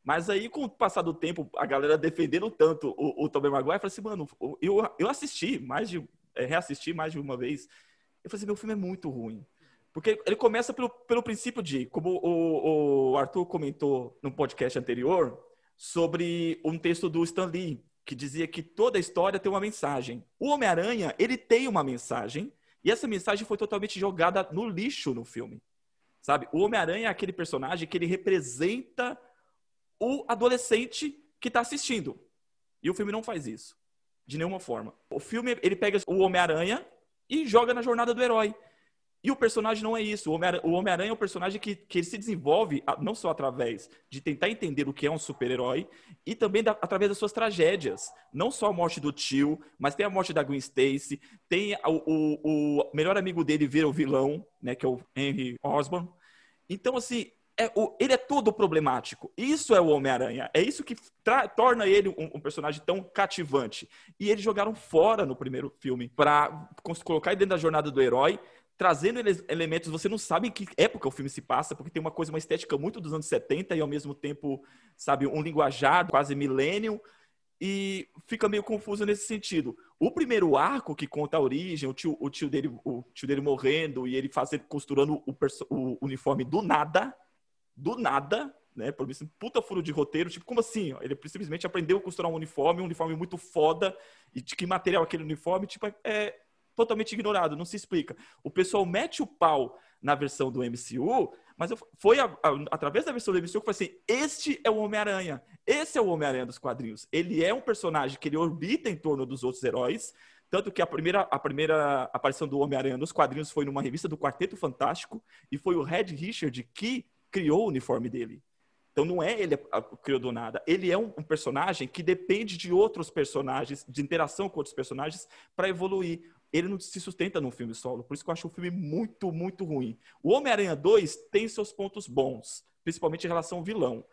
Mas aí, com o passar do tempo, a galera defendendo tanto o, o Tobey Maguire, eu falei assim, mano, eu, eu assisti mais de, é, reassisti mais de uma vez. Eu falei assim, meu filme é muito ruim. Porque ele começa pelo, pelo princípio de, como o, o Arthur comentou no podcast anterior, sobre um texto do Stan Lee, que dizia que toda história tem uma mensagem. O Homem-Aranha, ele tem uma mensagem, e essa mensagem foi totalmente jogada no lixo no filme. Sabe? O Homem-Aranha é aquele personagem que ele representa o adolescente que está assistindo. E o filme não faz isso. De nenhuma forma. O filme, ele pega o Homem-Aranha e joga na jornada do herói. E o personagem não é isso. O Homem-Aranha é um personagem que, que ele se desenvolve não só através de tentar entender o que é um super-herói, e também da, através das suas tragédias. Não só a morte do tio, mas tem a morte da Gwen Stacy, tem o, o, o melhor amigo dele vira o vilão, né, que é o Henry Osborn. Então, assim, é, o, ele é todo problemático. Isso é o Homem-Aranha. É isso que torna ele um, um, personagem tão cativante. E eles jogaram fora no primeiro filme para colocar ele dentro da jornada do herói, trazendo elementos. Você não sabe em que época o filme se passa, porque tem uma coisa, uma estética muito dos anos 70 e ao mesmo tempo, sabe, um linguajar quase milênio e fica meio confuso nesse sentido. O primeiro arco que conta a origem, o tio, o tio, dele, o tio dele morrendo e ele fazendo, costurando o, o uniforme do nada, do nada, né? Por isso, puta furo de roteiro, tipo, como assim? Ele simplesmente aprendeu a costurar um uniforme, um uniforme muito foda, e de que material aquele uniforme, tipo, é totalmente ignorado, não se explica. O pessoal mete o pau na versão do MCU, mas eu, foi a, a, através da versão do MCU que eu falei assim: este é o Homem-Aranha. Esse é o Homem-Aranha dos quadrinhos. Ele é um personagem que ele orbita em torno dos outros heróis. Tanto que a primeira, a primeira aparição do Homem-Aranha nos quadrinhos foi numa revista do Quarteto Fantástico. E foi o Red Richard que criou o uniforme dele. Então não é ele que criou do nada. Ele é um, um, personagem que depende de outros personagens, de interação com outros personagens, para evoluir ele não se sustenta num filme solo. Por isso que eu acho o filme muito, muito ruim. O Homem-Aranha 2 tem seus pontos bons, principalmente em relação ao vilão.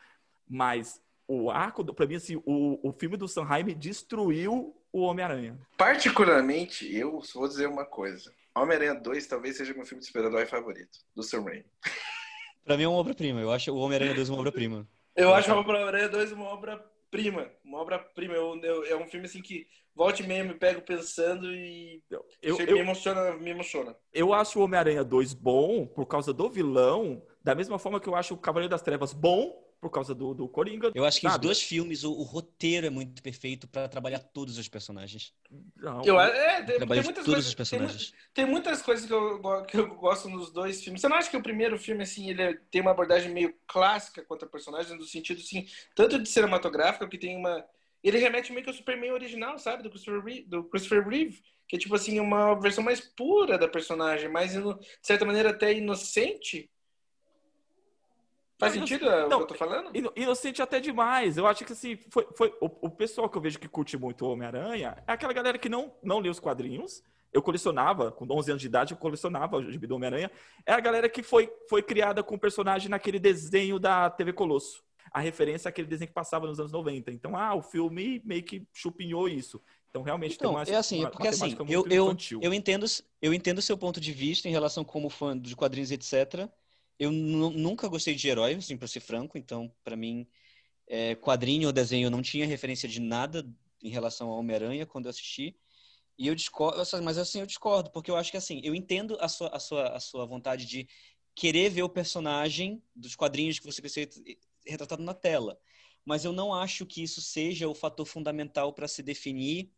Mas o arco, para mim, assim, o, o filme do Sanheim destruiu o Homem-Aranha. Particularmente, eu vou dizer uma coisa. Homem-Aranha 2 talvez seja meu filme de super-herói favorito, do Sam Raimi. Pra mim é uma obra-prima. Eu acho o Homem-Aranha 2 uma obra-prima. Eu acho o Homem-Aranha 2 uma obra-prima. Uma obra-prima. É um filme assim que volte meio me pego pensando e eu, eu, me emociona, me emociona. Eu acho o Homem-Aranha 2 bom por causa do vilão, da mesma forma que eu acho o Cavaleiro das Trevas bom por causa do, do Coringa. Eu acho que sabe? os dois filmes, o, o roteiro é muito perfeito para trabalhar todos os personagens. Não, eu, é, tem, tem muitas todos coisas, os personagens. Tem, tem, muitas coisas que eu, que eu gosto nos dois filmes. Você não acha que o primeiro filme, assim, ele tem uma abordagem meio clássica quanto a personagem, no sentido, assim, tanto de cinematográfica, que tem uma... Ele remete meio que ao Superman original, sabe? Do Christopher Reeve, do Christopher Reeve que é, tipo assim, uma versão mais pura da personagem, mais, de certa maneira, até inocente, Faz sentido é, não, o que eu tô falando? Inocente até demais. Eu acho que assim, foi, foi o, o pessoal que eu vejo que curte muito o Homem-Aranha é aquela galera que não, não lê os quadrinhos. Eu colecionava, com 11 anos de idade, eu colecionava o gibi do Homem-Aranha. É a galera que foi, foi criada com o personagem naquele desenho da TV Colosso. A referência é aquele desenho que passava nos anos 90. Então, ah, o filme meio que chupinhou isso. Então, realmente então, tem uma, é assim, uma, porque assim, eu, eu, eu entendo eu entendo o seu ponto de vista em relação como fã de quadrinhos, etc. Eu nunca gostei de herói, assim, para ser franco. Então, para mim, é, quadrinho ou desenho eu não tinha referência de nada em relação ao Homem-Aranha quando eu assisti. E eu discordo, mas assim, eu discordo, porque eu acho que assim, eu entendo a sua, a sua, a sua vontade de querer ver o personagem dos quadrinhos que você retratado na tela. Mas eu não acho que isso seja o fator fundamental para se definir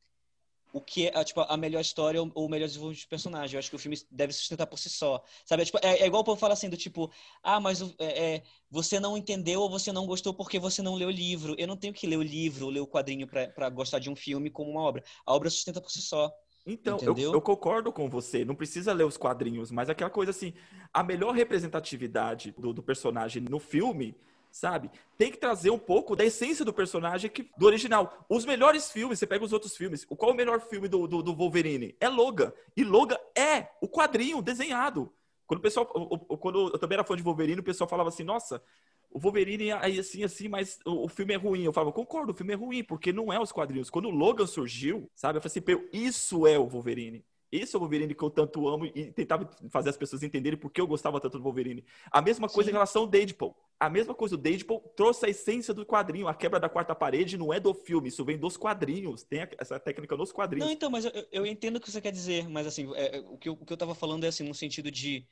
o que é tipo, a melhor história ou o melhor desenvolvimento de personagem. Eu acho que o filme deve sustentar por si só. Sabe? É, tipo, é, é igual o povo fala assim, do tipo, ah, mas é, é, você não entendeu ou você não gostou porque você não leu o livro. Eu não tenho que ler o livro ou ler o quadrinho para gostar de um filme como uma obra. A obra sustenta por si só. Então, eu, eu, concordo com você. Não precisa ler os quadrinhos, mas aquela coisa assim, a melhor representatividade do, do personagem no filme sabe? Tem que trazer um pouco da essência do personagem que, do original. Os melhores filmes, você pega os outros filmes, qual é o melhor filme do, do, do Wolverine? É Logan. E Logan é o quadrinho desenhado. Quando o pessoal, quando eu também era fã de Wolverine, o pessoal falava assim, nossa, o Wolverine é assim, assim, mas o, filme é ruim. Eu falava, concordo, o filme é ruim, porque não é os quadrinhos. Quando o Logan surgiu, sabe, eu falei assim, isso é o Wolverine. Esse é o Wolverine que eu tanto amo e tentava fazer as pessoas entenderem por que eu gostava tanto do Wolverine. A mesma coisa Sim. em relação ao Deadpool. A mesma coisa, o Deadpool trouxe a essência do quadrinho. A quebra da quarta parede não é do filme, isso vem dos quadrinhos. Tem essa técnica nos quadrinhos. Não, então, mas eu, eu entendo o que você quer dizer, mas assim, é, é, o, que eu, o que eu tava falando é assim, no sentido de.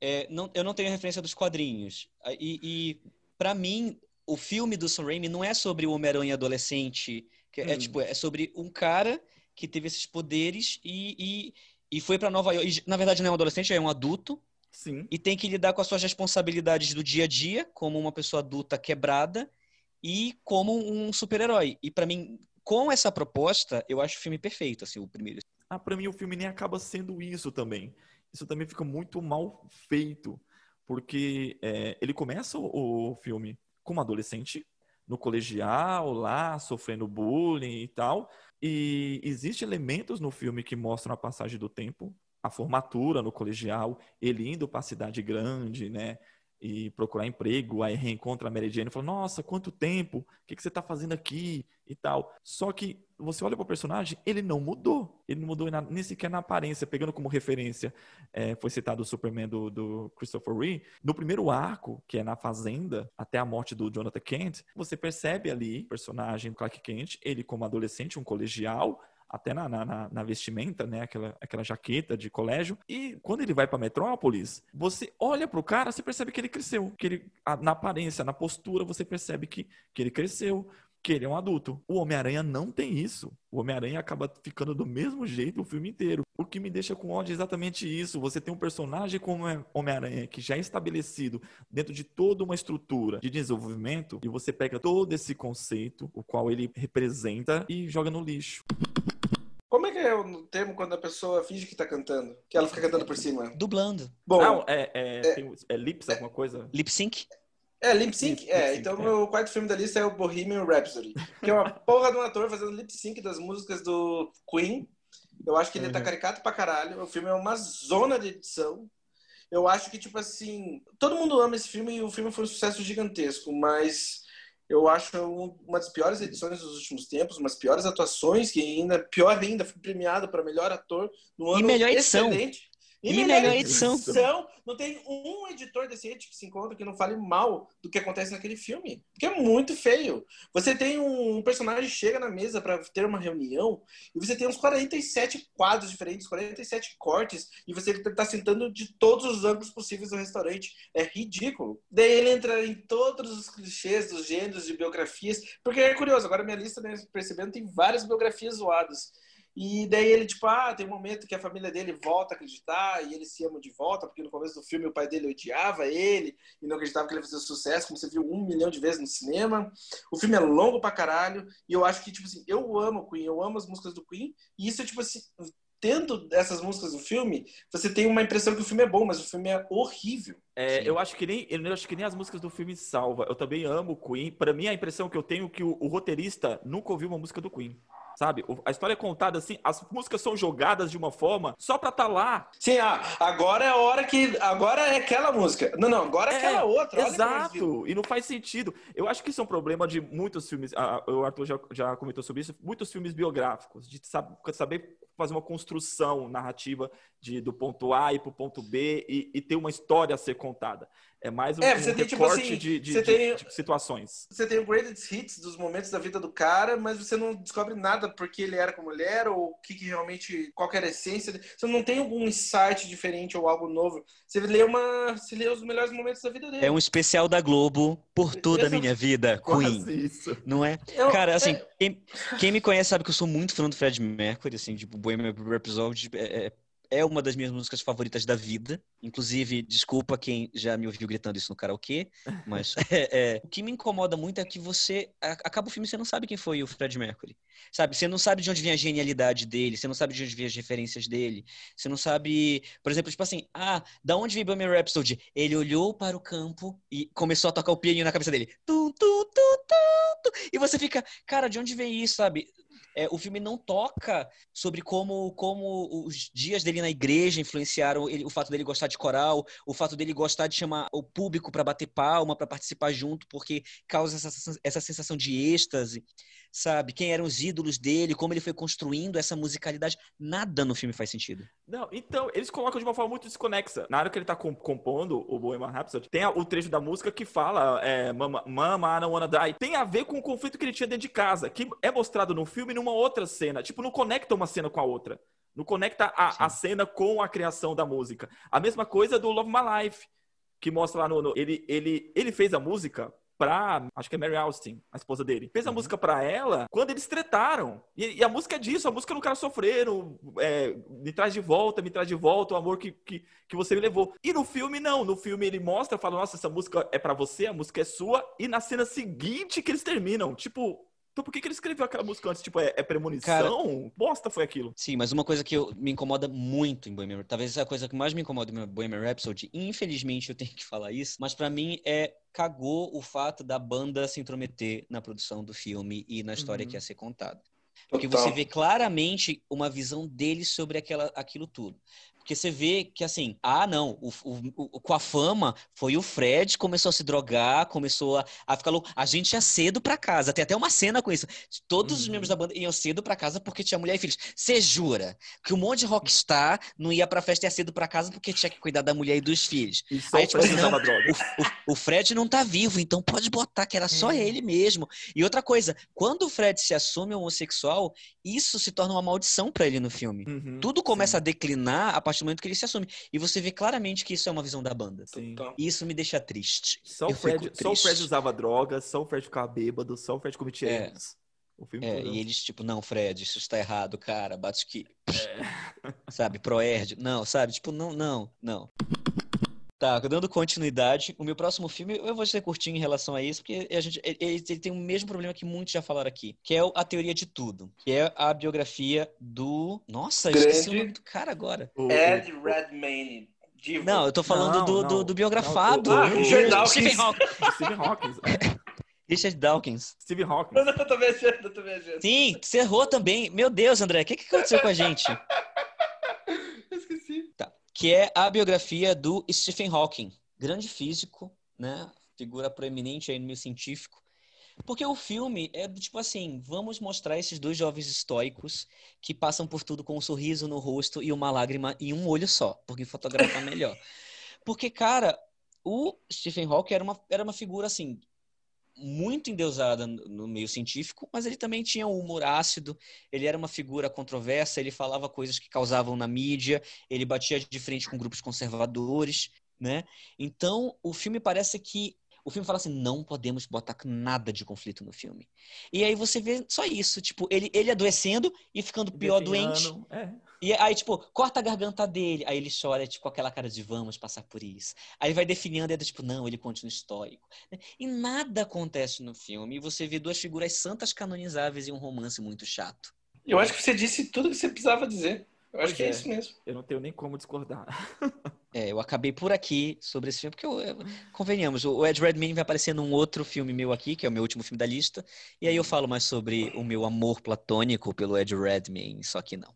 É, não, eu não tenho referência dos quadrinhos. E, e para mim, o filme do Sam Raimi não é sobre o Homem-Aranha adolescente. Que é, hum. é tipo, é sobre um cara que teve esses poderes e, e, e foi para Nova York. E, na verdade, não é um adolescente, é um adulto. Sim. E tem que lidar com as suas responsabilidades do dia a dia, como uma pessoa adulta quebrada e como um super-herói. E para mim, com essa proposta, eu acho o filme perfeito, assim, o primeiro. Ah, para mim o filme nem acaba sendo isso também. Isso também fica muito mal feito, porque é, ele começa o, o filme como adolescente no colegial, lá, sofrendo bullying e tal. E existem elementos no filme que mostram a passagem do tempo, a formatura no colegial, ele indo para a cidade grande, né? e procurar emprego, aí reencontra a Mary Jane e fala, nossa, quanto tempo, o que, que você está fazendo aqui e tal. Só que você olha para o personagem, ele não mudou. Ele não mudou nem sequer na aparência. Pegando como referência, é, foi citado o Superman do, do, Christopher Reeve. No primeiro arco, que é na Fazenda, até a morte do Jonathan Kent, você percebe ali o personagem Clark Kent, ele como adolescente, um colegial, até na, na, na, vestimenta, né? Aquela, aquela jaqueta de colégio. E quando ele vai para Metrópolis, você olha pro cara, você percebe que ele cresceu. Que ele, na aparência, na postura, você percebe que, que ele cresceu, que ele é um adulto. O Homem-Aranha não tem isso. O Homem-Aranha acaba ficando do mesmo jeito o filme inteiro. O que me deixa com ódio é exatamente isso. Você tem um personagem como Homem-Aranha que já é estabelecido dentro de toda uma estrutura de desenvolvimento e você pega todo esse conceito, o qual ele representa, e joga no lixo. Como é que é o termo quando a pessoa finge que tá cantando? Que ela fica cantando por cima? Dublando. Bom, Não, é, é, é, tem, é lips, alguma coisa? Lip sync? É, lip sync. é, então é. o quarto filme da lista é o Bohemian Rhapsody. Que é uma porra de um ator fazendo lip sync das músicas do Queen. Eu acho que ele tá uhum. tá caricato pra caralho. O filme é uma zona de edição. Eu acho que, tipo assim, todo mundo ama esse filme e o filme foi um sucesso gigantesco, mas eu acho uma das piores edições dos últimos tempos, umas piores atuações, que ainda, pior ainda, foi premiado para melhor ator no ano e melhor edição. excelente. E, e melhor edição. edição. Não tem um editor decente que se encontra que não fale mal do que acontece naquele filme. Porque é muito feio. Você tem um personagem chega na mesa para ter uma reunião e você tem uns 47 quadros diferentes, 47 cortes, e você está sentando de todos os ângulos possíveis do restaurante. É ridículo. Daí ele entra em todos os clichês dos gêneros de biografias. Porque é curioso, agora minha lista, né, percebendo, tem várias biografias zoadas. E daí ele, tipo, ah, tem um momento que a família dele volta a acreditar e eles se amam de volta, porque no começo do filme o pai dele odiava ele e não acreditava que ele ia fazer sucesso, como você viu um milhão de vezes no cinema. O filme é longo pra caralho e eu acho que, tipo assim, eu amo o Queen, eu amo as músicas do Queen e isso, tipo assim, tendo essas músicas do filme, você tem uma impressão que o filme é bom, mas o filme é horrível. É, eu acho que nem eu acho que nem as músicas do filme salva. Eu também amo o Queen. Para mim a impressão que eu tenho é que o, o roteirista nunca ouviu uma música do Queen sabe? A história é contada assim, as músicas são jogadas de uma forma só pra estar tá lá. Sim, ah, agora é a hora que. Agora é aquela música. Não, não, agora é, é aquela outra. Exato, e não faz sentido. Eu acho que isso é um problema de muitos filmes. o Arthur já, já comentou sobre isso, muitos filmes biográficos, de saber fazer uma construção narrativa de, do ponto A e para o ponto B e, e, ter uma história a ser contada. É mais um, é, você um tem, tipo assim, de, de, tem, de, situações. Você tem o greatest hits dos momentos da vida do cara, mas você não descobre nada porque ele era como ele era ou o que, que realmente, qual era a essência. Você não tem algum insight diferente ou algo novo. Você lê uma, você lê os melhores momentos da vida dele. É um especial da Globo por toda a minha vida, Queen. Isso. Não é? Eu, cara, assim, é... Quem, quem, me conhece sabe que eu sou muito fã do Fred Mercury, assim, tipo, Bohemian Rhapsody é, é é uma das minhas músicas favoritas da vida. Inclusive, desculpa quem já me ouviu gritando isso no karaokê, mas é, é, o que me incomoda muito é que você acaba o filme e você não sabe quem foi o Fred Mercury. Sabe? Você não sabe de onde vem a genialidade dele, você não sabe de onde vem as referências dele, você não sabe, por exemplo, tipo assim, ah, da onde veio Bohemian Rhapsody? Ele olhou para o campo e começou a tocar o pianinho na cabeça dele. Tum, tum, tum, tum, tum. E você fica, cara, de onde vem isso, sabe? É, o filme não toca sobre como, como os dias dele na igreja influenciaram ele, o fato dele gostar de coral, o fato dele gostar de chamar o público para bater palma, para participar junto, porque causa essa, essa sensação de êxtase sabe? Quem eram os ídolos dele, como ele foi construindo essa musicalidade. Nada no filme faz sentido. Não, então, eles colocam de uma forma muito desconexa. Na hora que ele tá compondo o Bohemian Rhapsody, tem o trecho da música que fala é, Mama, Mama, I don't wanna die. Tem a ver com o conflito que ele tinha dentro de casa, que é mostrado no filme numa outra cena. Tipo, não conecta uma cena com a outra. Não conecta a, a cena com a criação da música. A mesma coisa do Love My Life, que mostra lá no... no ele, ele, ele fez a música pra. Acho que é Mary Austin, a esposa dele. Fez a uhum. música pra ela quando eles tretaram. E, e, a música é disso, a música quero sofrer, no, é, me traz de volta, me traz de volta o amor que, que, que você me levou. E no filme, não. No filme ele mostra, fala, nossa, essa música é para você, a música é sua. E na cena seguinte que eles terminam, tipo, então por que, que ele escreveu aquela música antes? Tipo, é, é premonição? Cara, Bosta foi aquilo. Sim, mas uma coisa que eu, me incomoda muito em Bohemian Rhapsody, talvez a coisa que mais me incomoda em Bohemian Rhapsody, infelizmente eu tenho que falar isso, mas para mim é cagou o fato da banda se intrometer na produção do filme e na história uhum. que ia ser contada. Porque Total. você vê claramente uma visão dele sobre aquela, aquilo tudo. Porque você vê que, assim, ah, não, o, o, o, com a fama, foi o Fred começou a se drogar, começou a, a ficar louco. A gente ia cedo pra casa. Tem até uma cena com isso. Todos uhum. os membros da banda iam cedo pra casa porque tinha mulher e filhos. Você jura que um monte de rockstar não ia pra festa e ia cedo pra casa porque tinha que cuidar da mulher e dos filhos? E só Aí, tipo, assim, não, o, o, Fred não tá vivo, então pode botar que era só é. ele mesmo. E outra coisa, quando o Fred se assume homossexual, isso se torna uma maldição para ele no filme. Uhum, Tudo começa sim. a declinar a partir do momento que ele se assume. E você vê claramente que isso é uma visão da banda. Sim. E isso me deixa triste. Só o, Fred, só o Fred usava drogas, só o Fred ficava bêbado, só o Fred cometia é. erros. É, e eles, tipo, não, Fred, isso está errado, cara. Bate que. É. Sabe, Proerd. Não, sabe? Tipo, não, não, não. Tá, dando continuidade, o meu próximo filme eu vou ser curtinho em relação a isso, porque a gente, ele, ele, tem o mesmo problema que muitos já falaram aqui, que é a teoria de tudo, que é a biografia do. Nossa, Grande esqueci o nome do cara agora. Ed Redmayne. Divo. Não, eu tô falando não, do, não. do, do, biografado. Não, ah, Richard Dawkins. Stephen Hawking. Stephen Hawking. Richard Dawkins. Stephen Hawking. Eu tô viajando, eu tô viajando. Sim, você errou também. Meu Deus, André, o que, que aconteceu com a gente? Que é a biografia do Stephen Hawking, grande físico, né? Figura proeminente aí no meio científico. Porque o filme é tipo assim, vamos mostrar esses dois jovens estoicos que passam por tudo com um sorriso no rosto e uma lágrima em um olho só, porque fotografar melhor. Porque, cara, o Stephen Hawking era uma, era uma figura assim, muito endeusada no meio científico, mas ele também tinha um humor ácido, ele era uma figura controversa, ele falava coisas que causavam na mídia, ele batia de frente com grupos conservadores, né? Então, o filme parece que o filme fala assim, não podemos botar nada de conflito no filme. E aí você vê só isso, tipo, ele, ele adoecendo e ficando pior doente. É. E aí, tipo, corta a garganta dele, aí ele chora, tipo, com aquela cara de vamos passar por isso. Aí vai definindo, e é tipo, não, ele continua histórico. E nada acontece no filme, e você vê duas figuras santas canonizáveis e um romance muito chato. Eu acho que você disse tudo que você precisava dizer. Eu acho pois que é, é isso mesmo. Eu não tenho nem como discordar. É, eu acabei por aqui sobre esse filme, porque eu, eu, convenhamos, o Ed Redmayne vai aparecer num outro filme meu aqui, que é o meu último filme da lista, e aí eu falo mais sobre o meu amor platônico pelo Ed Redmayne, só que não.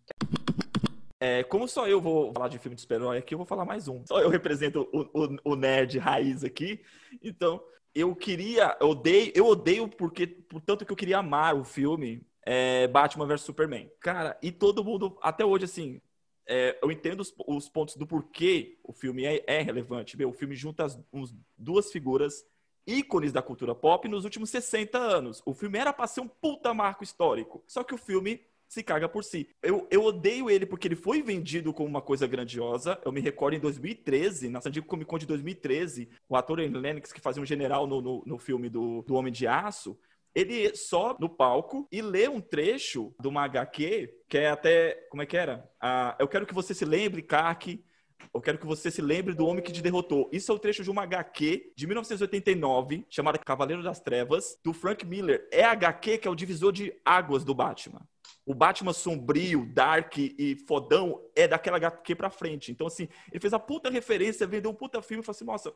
É, como só eu vou falar de filme de super-herói aqui, eu vou falar mais um. Só eu represento o, o, o nerd raiz aqui, então eu queria, eu odeio, eu odeio porque, portanto que eu queria amar o filme é, Batman vs Superman. Cara, e todo mundo, até hoje, assim, é, eu entendo os, os, pontos do porquê o filme é, é relevante. Meu, o filme junta as uns, duas figuras ícones da cultura pop nos últimos 60 anos. O filme era pra ser um puta marco histórico. Só que o filme se caga por si. Eu, eu odeio ele porque ele foi vendido como uma coisa grandiosa. Eu me recordo em 2013, na San Diego Comic Con de 2013, o ator Lennox, que fazia um general no, no, no filme do, do Homem de Aço, ele sobe no palco e lê um trecho de uma HQ, que é até. Como é que era? Ah, eu quero que você se lembre, Kaki. Eu quero que você se lembre do homem que te derrotou. Isso é o trecho de uma HQ de 1989, chamada Cavaleiro das Trevas, do Frank Miller. É a HQ que é o divisor de águas do Batman. O Batman sombrio, dark e fodão é daquela HQ pra frente. Então, assim, ele fez a puta referência, vendeu um puta filme e falou assim: nossa,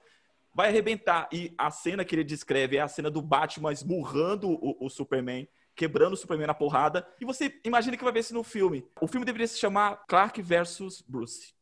vai arrebentar. E a cena que ele descreve é a cena do Batman esmurrando o, o Superman, quebrando o Superman na porrada. E você imagina que vai ver isso no filme. O filme deveria se chamar Clark versus Bruce.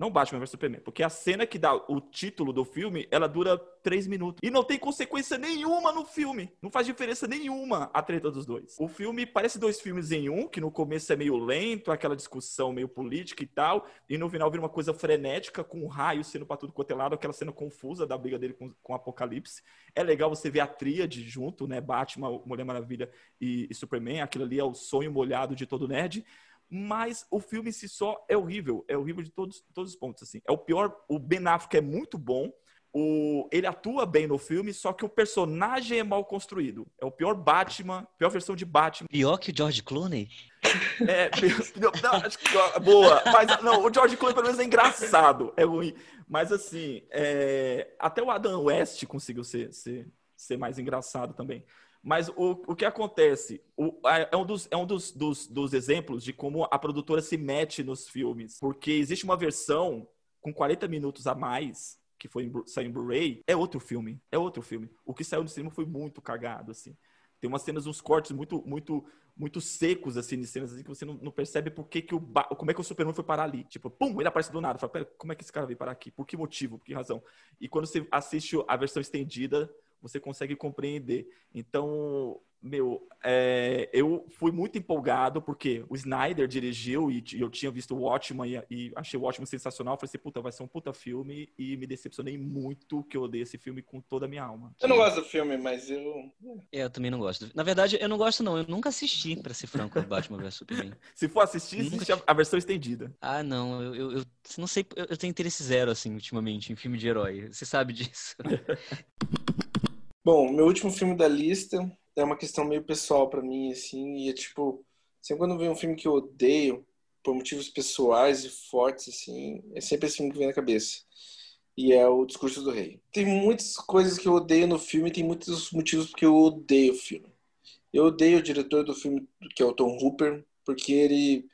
Não Batman vs Superman. Porque a cena que dá o título do filme, ela dura três minutos. E não tem consequência nenhuma no filme. Não faz diferença nenhuma a treta dos dois. O filme parece dois filmes em um, que no começo é meio lento, aquela discussão meio política e tal. E no final vira uma coisa frenética, com um raio sendo pra tudo quanto é aquela cena confusa da briga dele com, com o Apocalipse. É legal você ver a tríade junto, né? Batman, Mulher Maravilha e, e Superman. Aquilo ali é o sonho molhado de todo nerd mas o filme em si só é horrível, é horrível de todos, todos os pontos, assim. É o pior, o Ben Affleck é muito bom, o, ele atua bem no filme, só que o personagem é mal construído. É o pior Batman, pior versão de Batman. Pior que o George Clooney? É, não, boa. Mas não, o George Clooney pelo menos é engraçado, é ruim. Mas assim, é, até o Adam West conseguiu ser, ser, ser mais engraçado também. Mas o, o que acontece? O, é um, dos, é um dos, dos, dos exemplos de como a produtora se mete nos filmes. Porque existe uma versão com 40 minutos a mais que foi saiu em Blu-ray, é outro filme. É outro filme. O que saiu no cinema foi muito cagado, assim. Tem umas cenas, uns cortes muito, muito, muito secos, assim, de cenas assim, que você não, não percebe por que, que o como é que o Superman foi parar ali. Tipo, pum, ele aparece do nada. Fala, pera, como é que esse cara veio parar aqui? Por que motivo? Por que razão? E quando você assiste a versão estendida, você consegue compreender. Então, meu, é, eu fui muito empolgado porque o Snyder dirigiu e eu tinha visto o Watchmen e, e, achei o Watchmen sensacional. Falei assim, puta, vai ser um puta filme e me decepcionei muito que eu odeio esse filme com toda a minha alma. Eu não gosto do filme, mas eu... É, eu também não gosto. Na verdade, eu não gosto não. Eu nunca assisti, pra ser franco, o Batman vs Superman. Se for assistir, nunca... existe a, a, versão estendida. Ah, não. Eu, eu, eu não sei, eu tenho interesse zero, assim, ultimamente, em filme de herói. Você sabe disso. Bom, meu último filme da lista é uma questão meio pessoal para mim, assim, e é tipo, sempre quando vem um filme que eu odeio, por motivos pessoais e fortes, assim, é sempre esse filme que vem na cabeça. E é o Discurso do Rei. Tem muitas coisas que eu odeio no filme, tem muitos motivos porque eu odeio o filme. Eu odeio o diretor do filme, que é o Tom Hooper, porque ele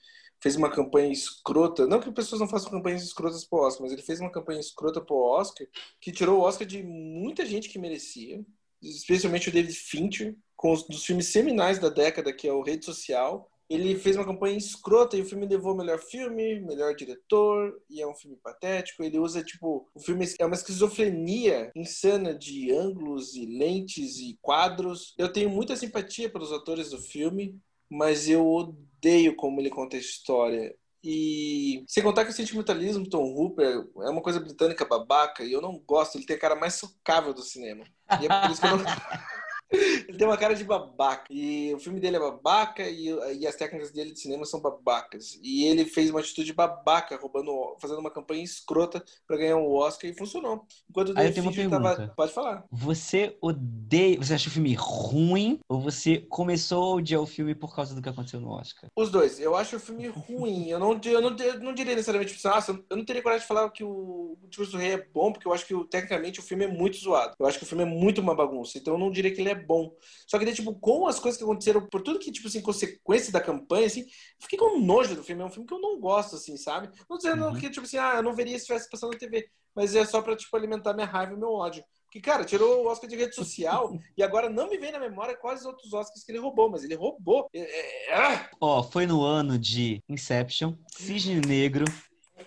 fez uma campanha escrota. Não que as pessoas não façam campanhas escrotas pro Oscar, mas ele fez uma campanha escrota pro Oscar que tirou o Oscar de muita gente que merecia especialmente o David Fincher, com os dos filmes seminais da década, que é o Rede Social, ele fez uma campanha escrota e o filme levou melhor filme, melhor diretor, e é um filme patético. Ele usa, tipo, o filme é uma esquizofrenia insana de ângulos e lentes e quadros. Eu tenho muita simpatia pelos atores do filme, mas eu odeio como ele conta a história. E sem contar que o sentimentalismo Tom Hooper é uma coisa britânica babaca e eu não gosto. Ele tem a cara mais socável do cinema. E é por isso que eu não. Ele tem uma cara de babaca. E o filme dele é babaca e, e, as técnicas dele de cinema são babacas. E ele fez uma atitude babaca, roubando, fazendo uma campanha escrota para ganhar um Oscar e funcionou. Enquanto o pergunta. Tava... Pode falar. Você odeia. Você acha o filme ruim ou você começou a odiar o filme por causa do que aconteceu no Oscar? Os dois. Eu acho o filme ruim. Eu não, eu não, eu não diria necessariamente, tipo, nossa, eu não teria coragem de falar que o, o Discurso do Rei é bom, porque eu acho que tecnicamente o filme é muito zoado. Eu acho que o filme é muito uma bagunça. Então eu não diria que ele é bom. Só que, tipo, com as coisas que aconteceram, por tudo que, tipo assim, consequência da campanha, assim, fiquei com nojo do filme. É um filme que eu não gosto, assim, sabe? Não dizendo uhum. que, tipo assim, ah, eu não veria se estivesse passando na TV. Mas é só pra, tipo, alimentar minha raiva e meu ódio. Porque, cara, tirou o Oscar de rede social e agora não me vem na memória quais os outros Oscars que ele roubou, mas ele roubou. É, é, é... Ó, foi no ano de Inception, Cisne Negro,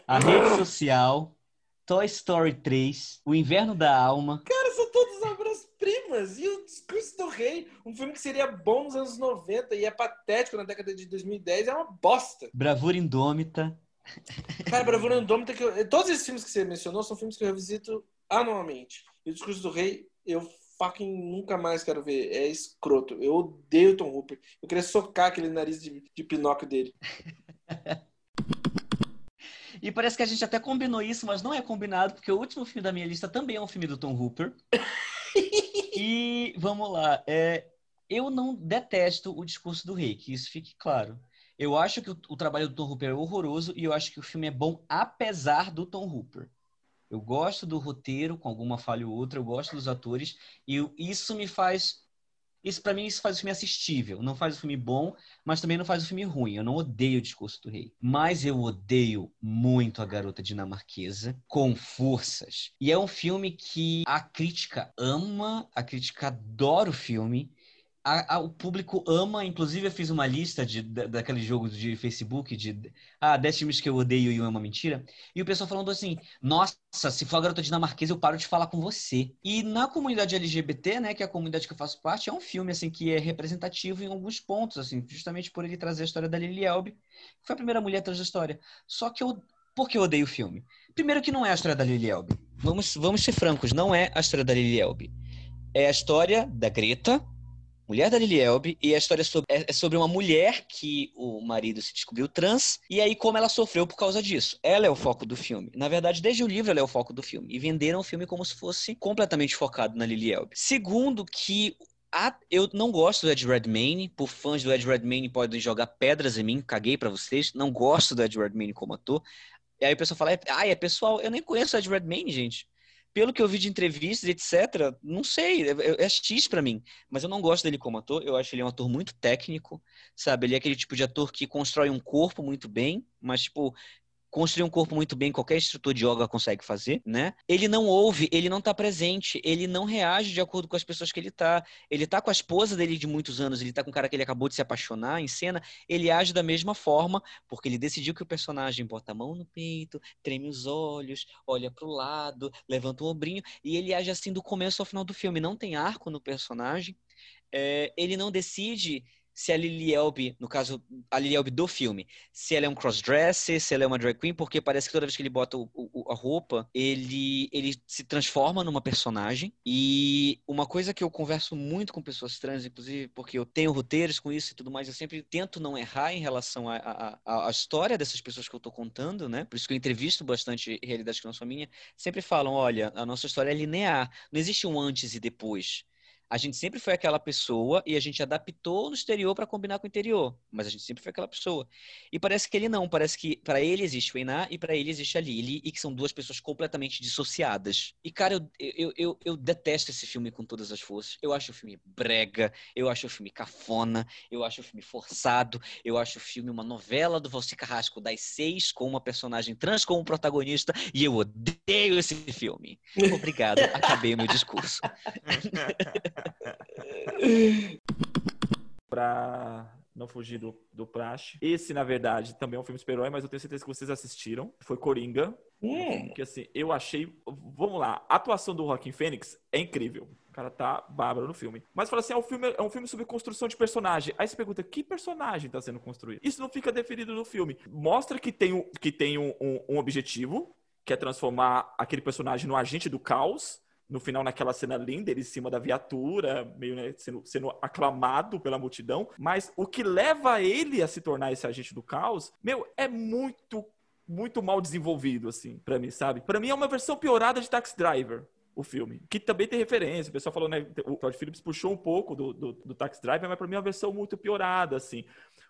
a rede social, Toy Story 3, O Inverno da Alma. Cara, E o Discurso do Rei, um filme que seria bom nos anos 90 e é patético na década de 2010, é uma bosta. Bravura Indômita. Cara, Bravura Indômita, que eu... todos esses filmes que você mencionou são filmes que eu revisito anualmente. E o Discurso do Rei, eu fucking nunca mais quero ver. É escroto. Eu odeio o Tom Hooper. Eu queria socar aquele nariz de, de Pinóquio dele. E parece que a gente até combinou isso, mas não é combinado, porque o último filme da minha lista também é um filme do Tom Hooper. e vamos lá. É, eu não detesto o discurso do rei, que isso fique claro. Eu acho que o, o, trabalho do Tom Hooper é horroroso e eu acho que o filme é bom apesar do Tom Hooper. Eu gosto do roteiro, com alguma falha ou outra, eu gosto dos atores, e isso me faz isso para mim isso faz o filme assistível. Não faz o filme bom, mas também não faz o filme ruim. Eu não odeio o discurso do rei, mas eu odeio muito a garota dinamarquesa com forças. E é um filme que a crítica ama, a crítica adora o filme a, a, o público ama, inclusive eu fiz uma lista de, da, daquele jogo de Facebook de ah, 10 filmes que eu odeio e um é uma mentira. E o pessoal falando assim: Nossa, se for a garota dinamarquesa, eu paro de falar com você. E na comunidade LGBT, né, que é a comunidade que eu faço parte, é um filme assim que é representativo em alguns pontos, assim, justamente por ele trazer a história da Lily Elbe, que foi a primeira mulher trans da história. Só que eu. Por que eu odeio o filme? Primeiro que não é a história da Lily Elbe. Vamos, vamos ser francos, não é a história da Lily Elbe. É a história da Greta, Mulher da Lily Elbe, e a história é sobre, é, é sobre uma mulher que o marido se descobriu trans, e aí como ela sofreu por causa disso. Ela é o foco do filme. Na verdade, desde o livro ela é o foco do filme. E venderam o filme como se fosse completamente focado na Lily Elbe. Segundo, que a, eu não gosto do Ed Redmayne, por fãs do Ed Redmayne podem jogar pedras em mim, caguei para vocês, não gosto do Ed Redmayne como ator. E aí o pessoal fala, ah, é pessoal, eu nem conheço o Ed Redmayne, gente pelo que eu vi de entrevistas, etc., não sei, é, é, é X para mim. Mas eu não gosto dele como ator, eu acho ele um ator muito técnico, sabe? Ele é aquele tipo de ator que constrói um corpo muito bem, mas, tipo, construir um corpo muito bem, qualquer instrutor de yoga consegue fazer, né? Ele não ouve, ele não tá presente, ele não reage de acordo com as pessoas que ele tá. Ele tá com a esposa dele de muitos anos, ele tá com o cara que ele acabou de se apaixonar em cena, ele age da mesma forma, porque ele decidiu que o personagem bota a mão no peito, treme os olhos, olha pro lado, levanta o ombrinho, e ele age assim do começo ao final do filme. Não tem arco no personagem, é, ele não decide se a Lily Elbe, no caso, a Lily Elbe do filme, se ela é um crossdresser, se ela é uma drag queen, porque parece que toda vez que ele bota o, o, a roupa, ele, ele se transforma numa personagem. E uma coisa que eu converso muito com pessoas trans, inclusive porque eu tenho roteiros com isso e tudo mais, eu sempre tento não errar em relação à história dessas pessoas que eu estou contando, né? Por isso que eu entrevisto bastante Realidade que não sou minha. Sempre falam, olha, a nossa história é linear, não existe um antes e depois. A gente sempre foi aquela pessoa e a gente adaptou no exterior para combinar com o interior, mas a gente sempre foi aquela pessoa. E parece que ele não, parece que para ele existe o Einar e para ele existe a Lily e que são duas pessoas completamente dissociadas. E cara, eu, eu, eu, eu, detesto esse filme com todas as forças. Eu acho o filme brega, eu acho o filme cafona, eu acho o filme forçado, eu acho o filme uma novela do Valci Carrasco das seis com uma personagem trans como protagonista e eu odeio esse filme. Obrigado, acabei meu discurso. para não fugir do, do praxe. Esse, na verdade, também é um filme super-herói, mas eu tenho certeza que vocês assistiram. Foi Coringa. Hum. Que assim, eu achei. Vamos lá, a atuação do Joaquim Fênix é incrível. O cara tá bárbaro no filme. Mas fala assim: é um filme, é um filme sobre construção de personagem. Aí você pergunta: que personagem tá sendo construído? Isso não fica definido no filme. Mostra que tem, um, que tem um, um, um objetivo, que é transformar aquele personagem no agente do caos no final, naquela cena linda, ele em cima da viatura, meio né, sendo, sendo, aclamado pela multidão. Mas o que leva ele a se tornar esse agente do caos, meu, é muito, muito mal desenvolvido, assim, para mim, sabe? Para mim é uma versão piorada de Taxi Driver. O filme, que também tem referência. O pessoal falou, né? O Todd Phillips puxou um pouco do, do, do Taxi Driver, mas para mim é uma versão muito piorada, assim.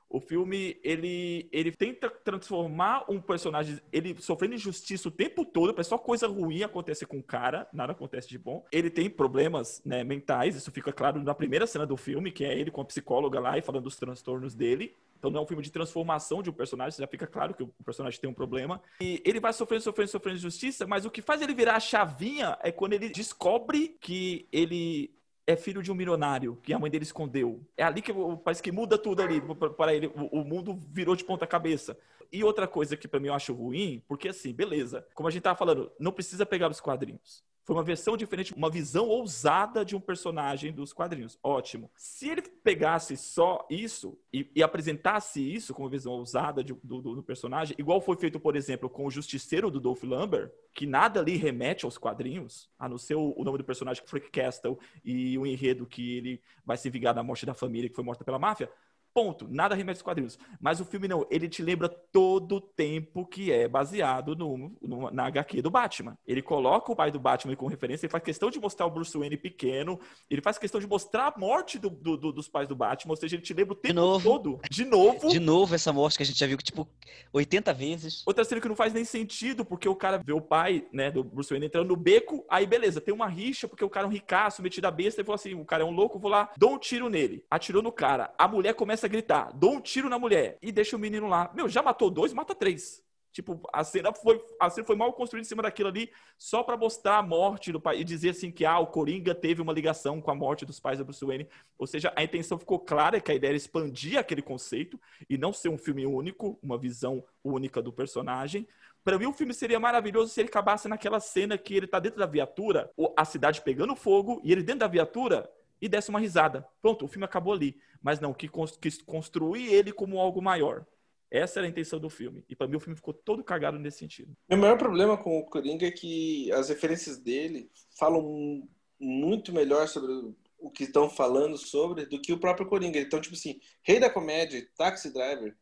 O filme, ele, ele tenta transformar um personagem, ele sofrendo injustiça o tempo todo, só coisa ruim acontecer com o cara, nada acontece de bom. Ele tem problemas né, mentais, isso fica claro na primeira cena do filme, que é ele com a psicóloga lá e falando dos transtornos dele. Então não é um filme de transformação de um personagem, já fica claro que o personagem tem um problema. E ele vai sofrendo, sofrendo, sofrendo injustiça, mas o que faz ele virar a chavinha é quando ele descobre que ele é filho de um milionário que a mãe dele escondeu. É ali que parece que muda tudo ali para ele. O, mundo virou de ponta cabeça. E outra coisa que para mim eu acho ruim, porque assim, beleza, como a gente tava falando, não precisa pegar os quadrinhos. Foi uma versão diferente, uma visão ousada de um personagem dos quadrinhos. Ótimo. Se ele pegasse só isso e, e apresentasse isso como visão ousada de, do, do, do, personagem, igual foi feito, por exemplo, com o Justiceiro do Dolph Lambert, que nada ali remete aos quadrinhos, a não ser o, o nome do personagem, Frank Castle, e o enredo que ele vai se vingar da morte da família que foi morta pela máfia. Ponto. Nada remete aos quadrinhos. Mas o filme não. Ele te lembra todo o tempo que é baseado no, no, na HQ do Batman. Ele coloca o pai do Batman como referência, ele faz questão de mostrar o Bruce Wayne pequeno, ele faz questão de mostrar a morte do, do, do, dos pais do Batman, ou seja, ele te lembra o tempo de novo, todo. De novo. De novo essa morte que a gente já viu, tipo, 80 vezes. Outra cena que não faz nem sentido, porque o cara vê o pai, né, do Bruce Wayne entrando no beco, aí beleza, tem uma rixa, porque o cara é um ricaço, metido a besta, e falou assim, o cara é um louco, vou lá, dou um tiro nele. Atirou no cara. A mulher começa a gritar, dou um tiro na mulher e deixa o menino lá. Meu, já matou dois, mata três. Tipo, a cena foi, a cena foi mal construída em cima daquilo ali, só para mostrar a morte do pai e dizer assim que ah, o Coringa teve uma ligação com a morte dos pais da Bruce Wayne. Ou seja, a intenção ficou clara que a ideia era expandir aquele conceito e não ser um filme único, uma visão única do personagem. Para mim, o filme seria maravilhoso se ele acabasse naquela cena que ele tá dentro da viatura, a cidade pegando fogo e ele dentro da viatura e desse uma risada. Pronto, o filme acabou ali. Mas não, que quis construir ele como algo maior. Essa era a intenção do filme. E para mim o filme ficou todo cagado nesse sentido. Meu maior problema com o Coringa é que as referências dele falam muito melhor sobre o que estão falando sobre do que o próprio Coringa. Então, tipo assim, Rei da Comédia, Taxi Driver,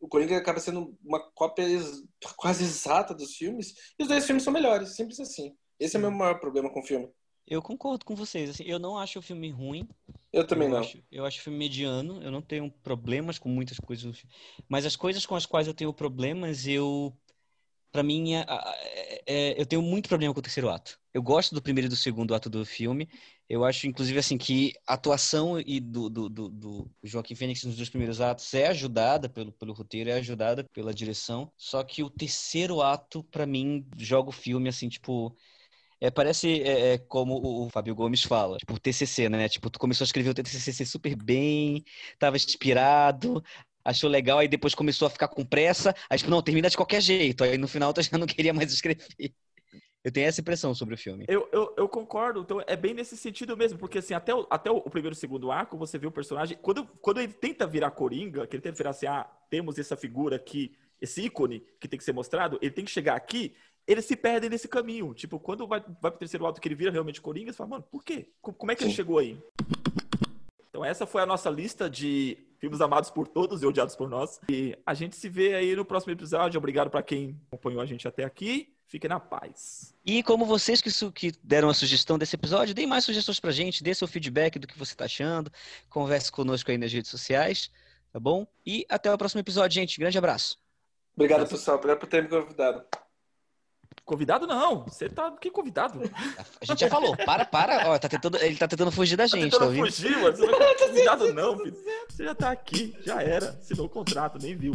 o Coringa acaba sendo uma cópia quase exata dos filmes, e os dois filmes são melhores, simples assim. Esse é o meu maior problema com o filme. Eu concordo com vocês. Assim, eu não acho o filme ruim. Eu também eu não. Acho, eu acho o filme mediano. Eu não tenho problemas com muitas coisas. Mas as coisas com as quais eu tenho problemas, eu. Pra mim, é, é, é, eu tenho muito problema com o terceiro ato. Eu gosto do primeiro e do segundo ato do filme. Eu acho, inclusive, assim, que a atuação e do, do, do, do Joaquim Fênix nos dois primeiros atos é ajudada pelo, pelo roteiro, é ajudada pela direção. Só que o terceiro ato, para mim, joga o filme, assim, tipo é, parece é, é, como o Fábio Gomes fala, tipo, o TCC, né? Tipo, tu começou a escrever o TCC super bem, tava inspirado, achou legal, aí depois começou a ficar com pressa, aí tipo, não, termina de qualquer jeito, aí no final tu já não queria mais escrever. Eu tenho essa impressão sobre o filme. Eu, eu, eu, concordo, então é bem nesse sentido mesmo, porque assim, até o, até o primeiro e segundo arco, você vê o personagem, quando, quando ele tenta virar Coringa, que ele tenta virar assim, ah, temos essa figura aqui, esse ícone que tem que ser mostrado, ele tem que chegar aqui eles se perdem nesse caminho. Tipo, quando vai, vai pro terceiro ato que ele vira realmente Coringa, você fala, mano, por quê? Como é que Sim. ele chegou aí? Então essa foi a nossa lista de filmes amados por todos e odiados por nós. E a gente se vê aí no próximo episódio. Obrigado para quem acompanhou a gente até aqui. Fiquem na paz. E como vocês que, que deram a sugestão desse episódio, deem mais sugestões pra gente, dê seu feedback do que você tá achando, converse conosco aí nas redes sociais, tá bom? E até o próximo episódio, gente. Grande abraço. Obrigado, pessoal. Obrigado por ter me convidado. Convidado não. Você tá. Que convidado? A gente já falou. Para, para. Ó, tá tentando, ele tá tentando fugir da tá gente. Tá tentando tá fugir, mas você não é convidado, não, filho. Você já tá aqui, já era. Assinou o contrato, nem viu.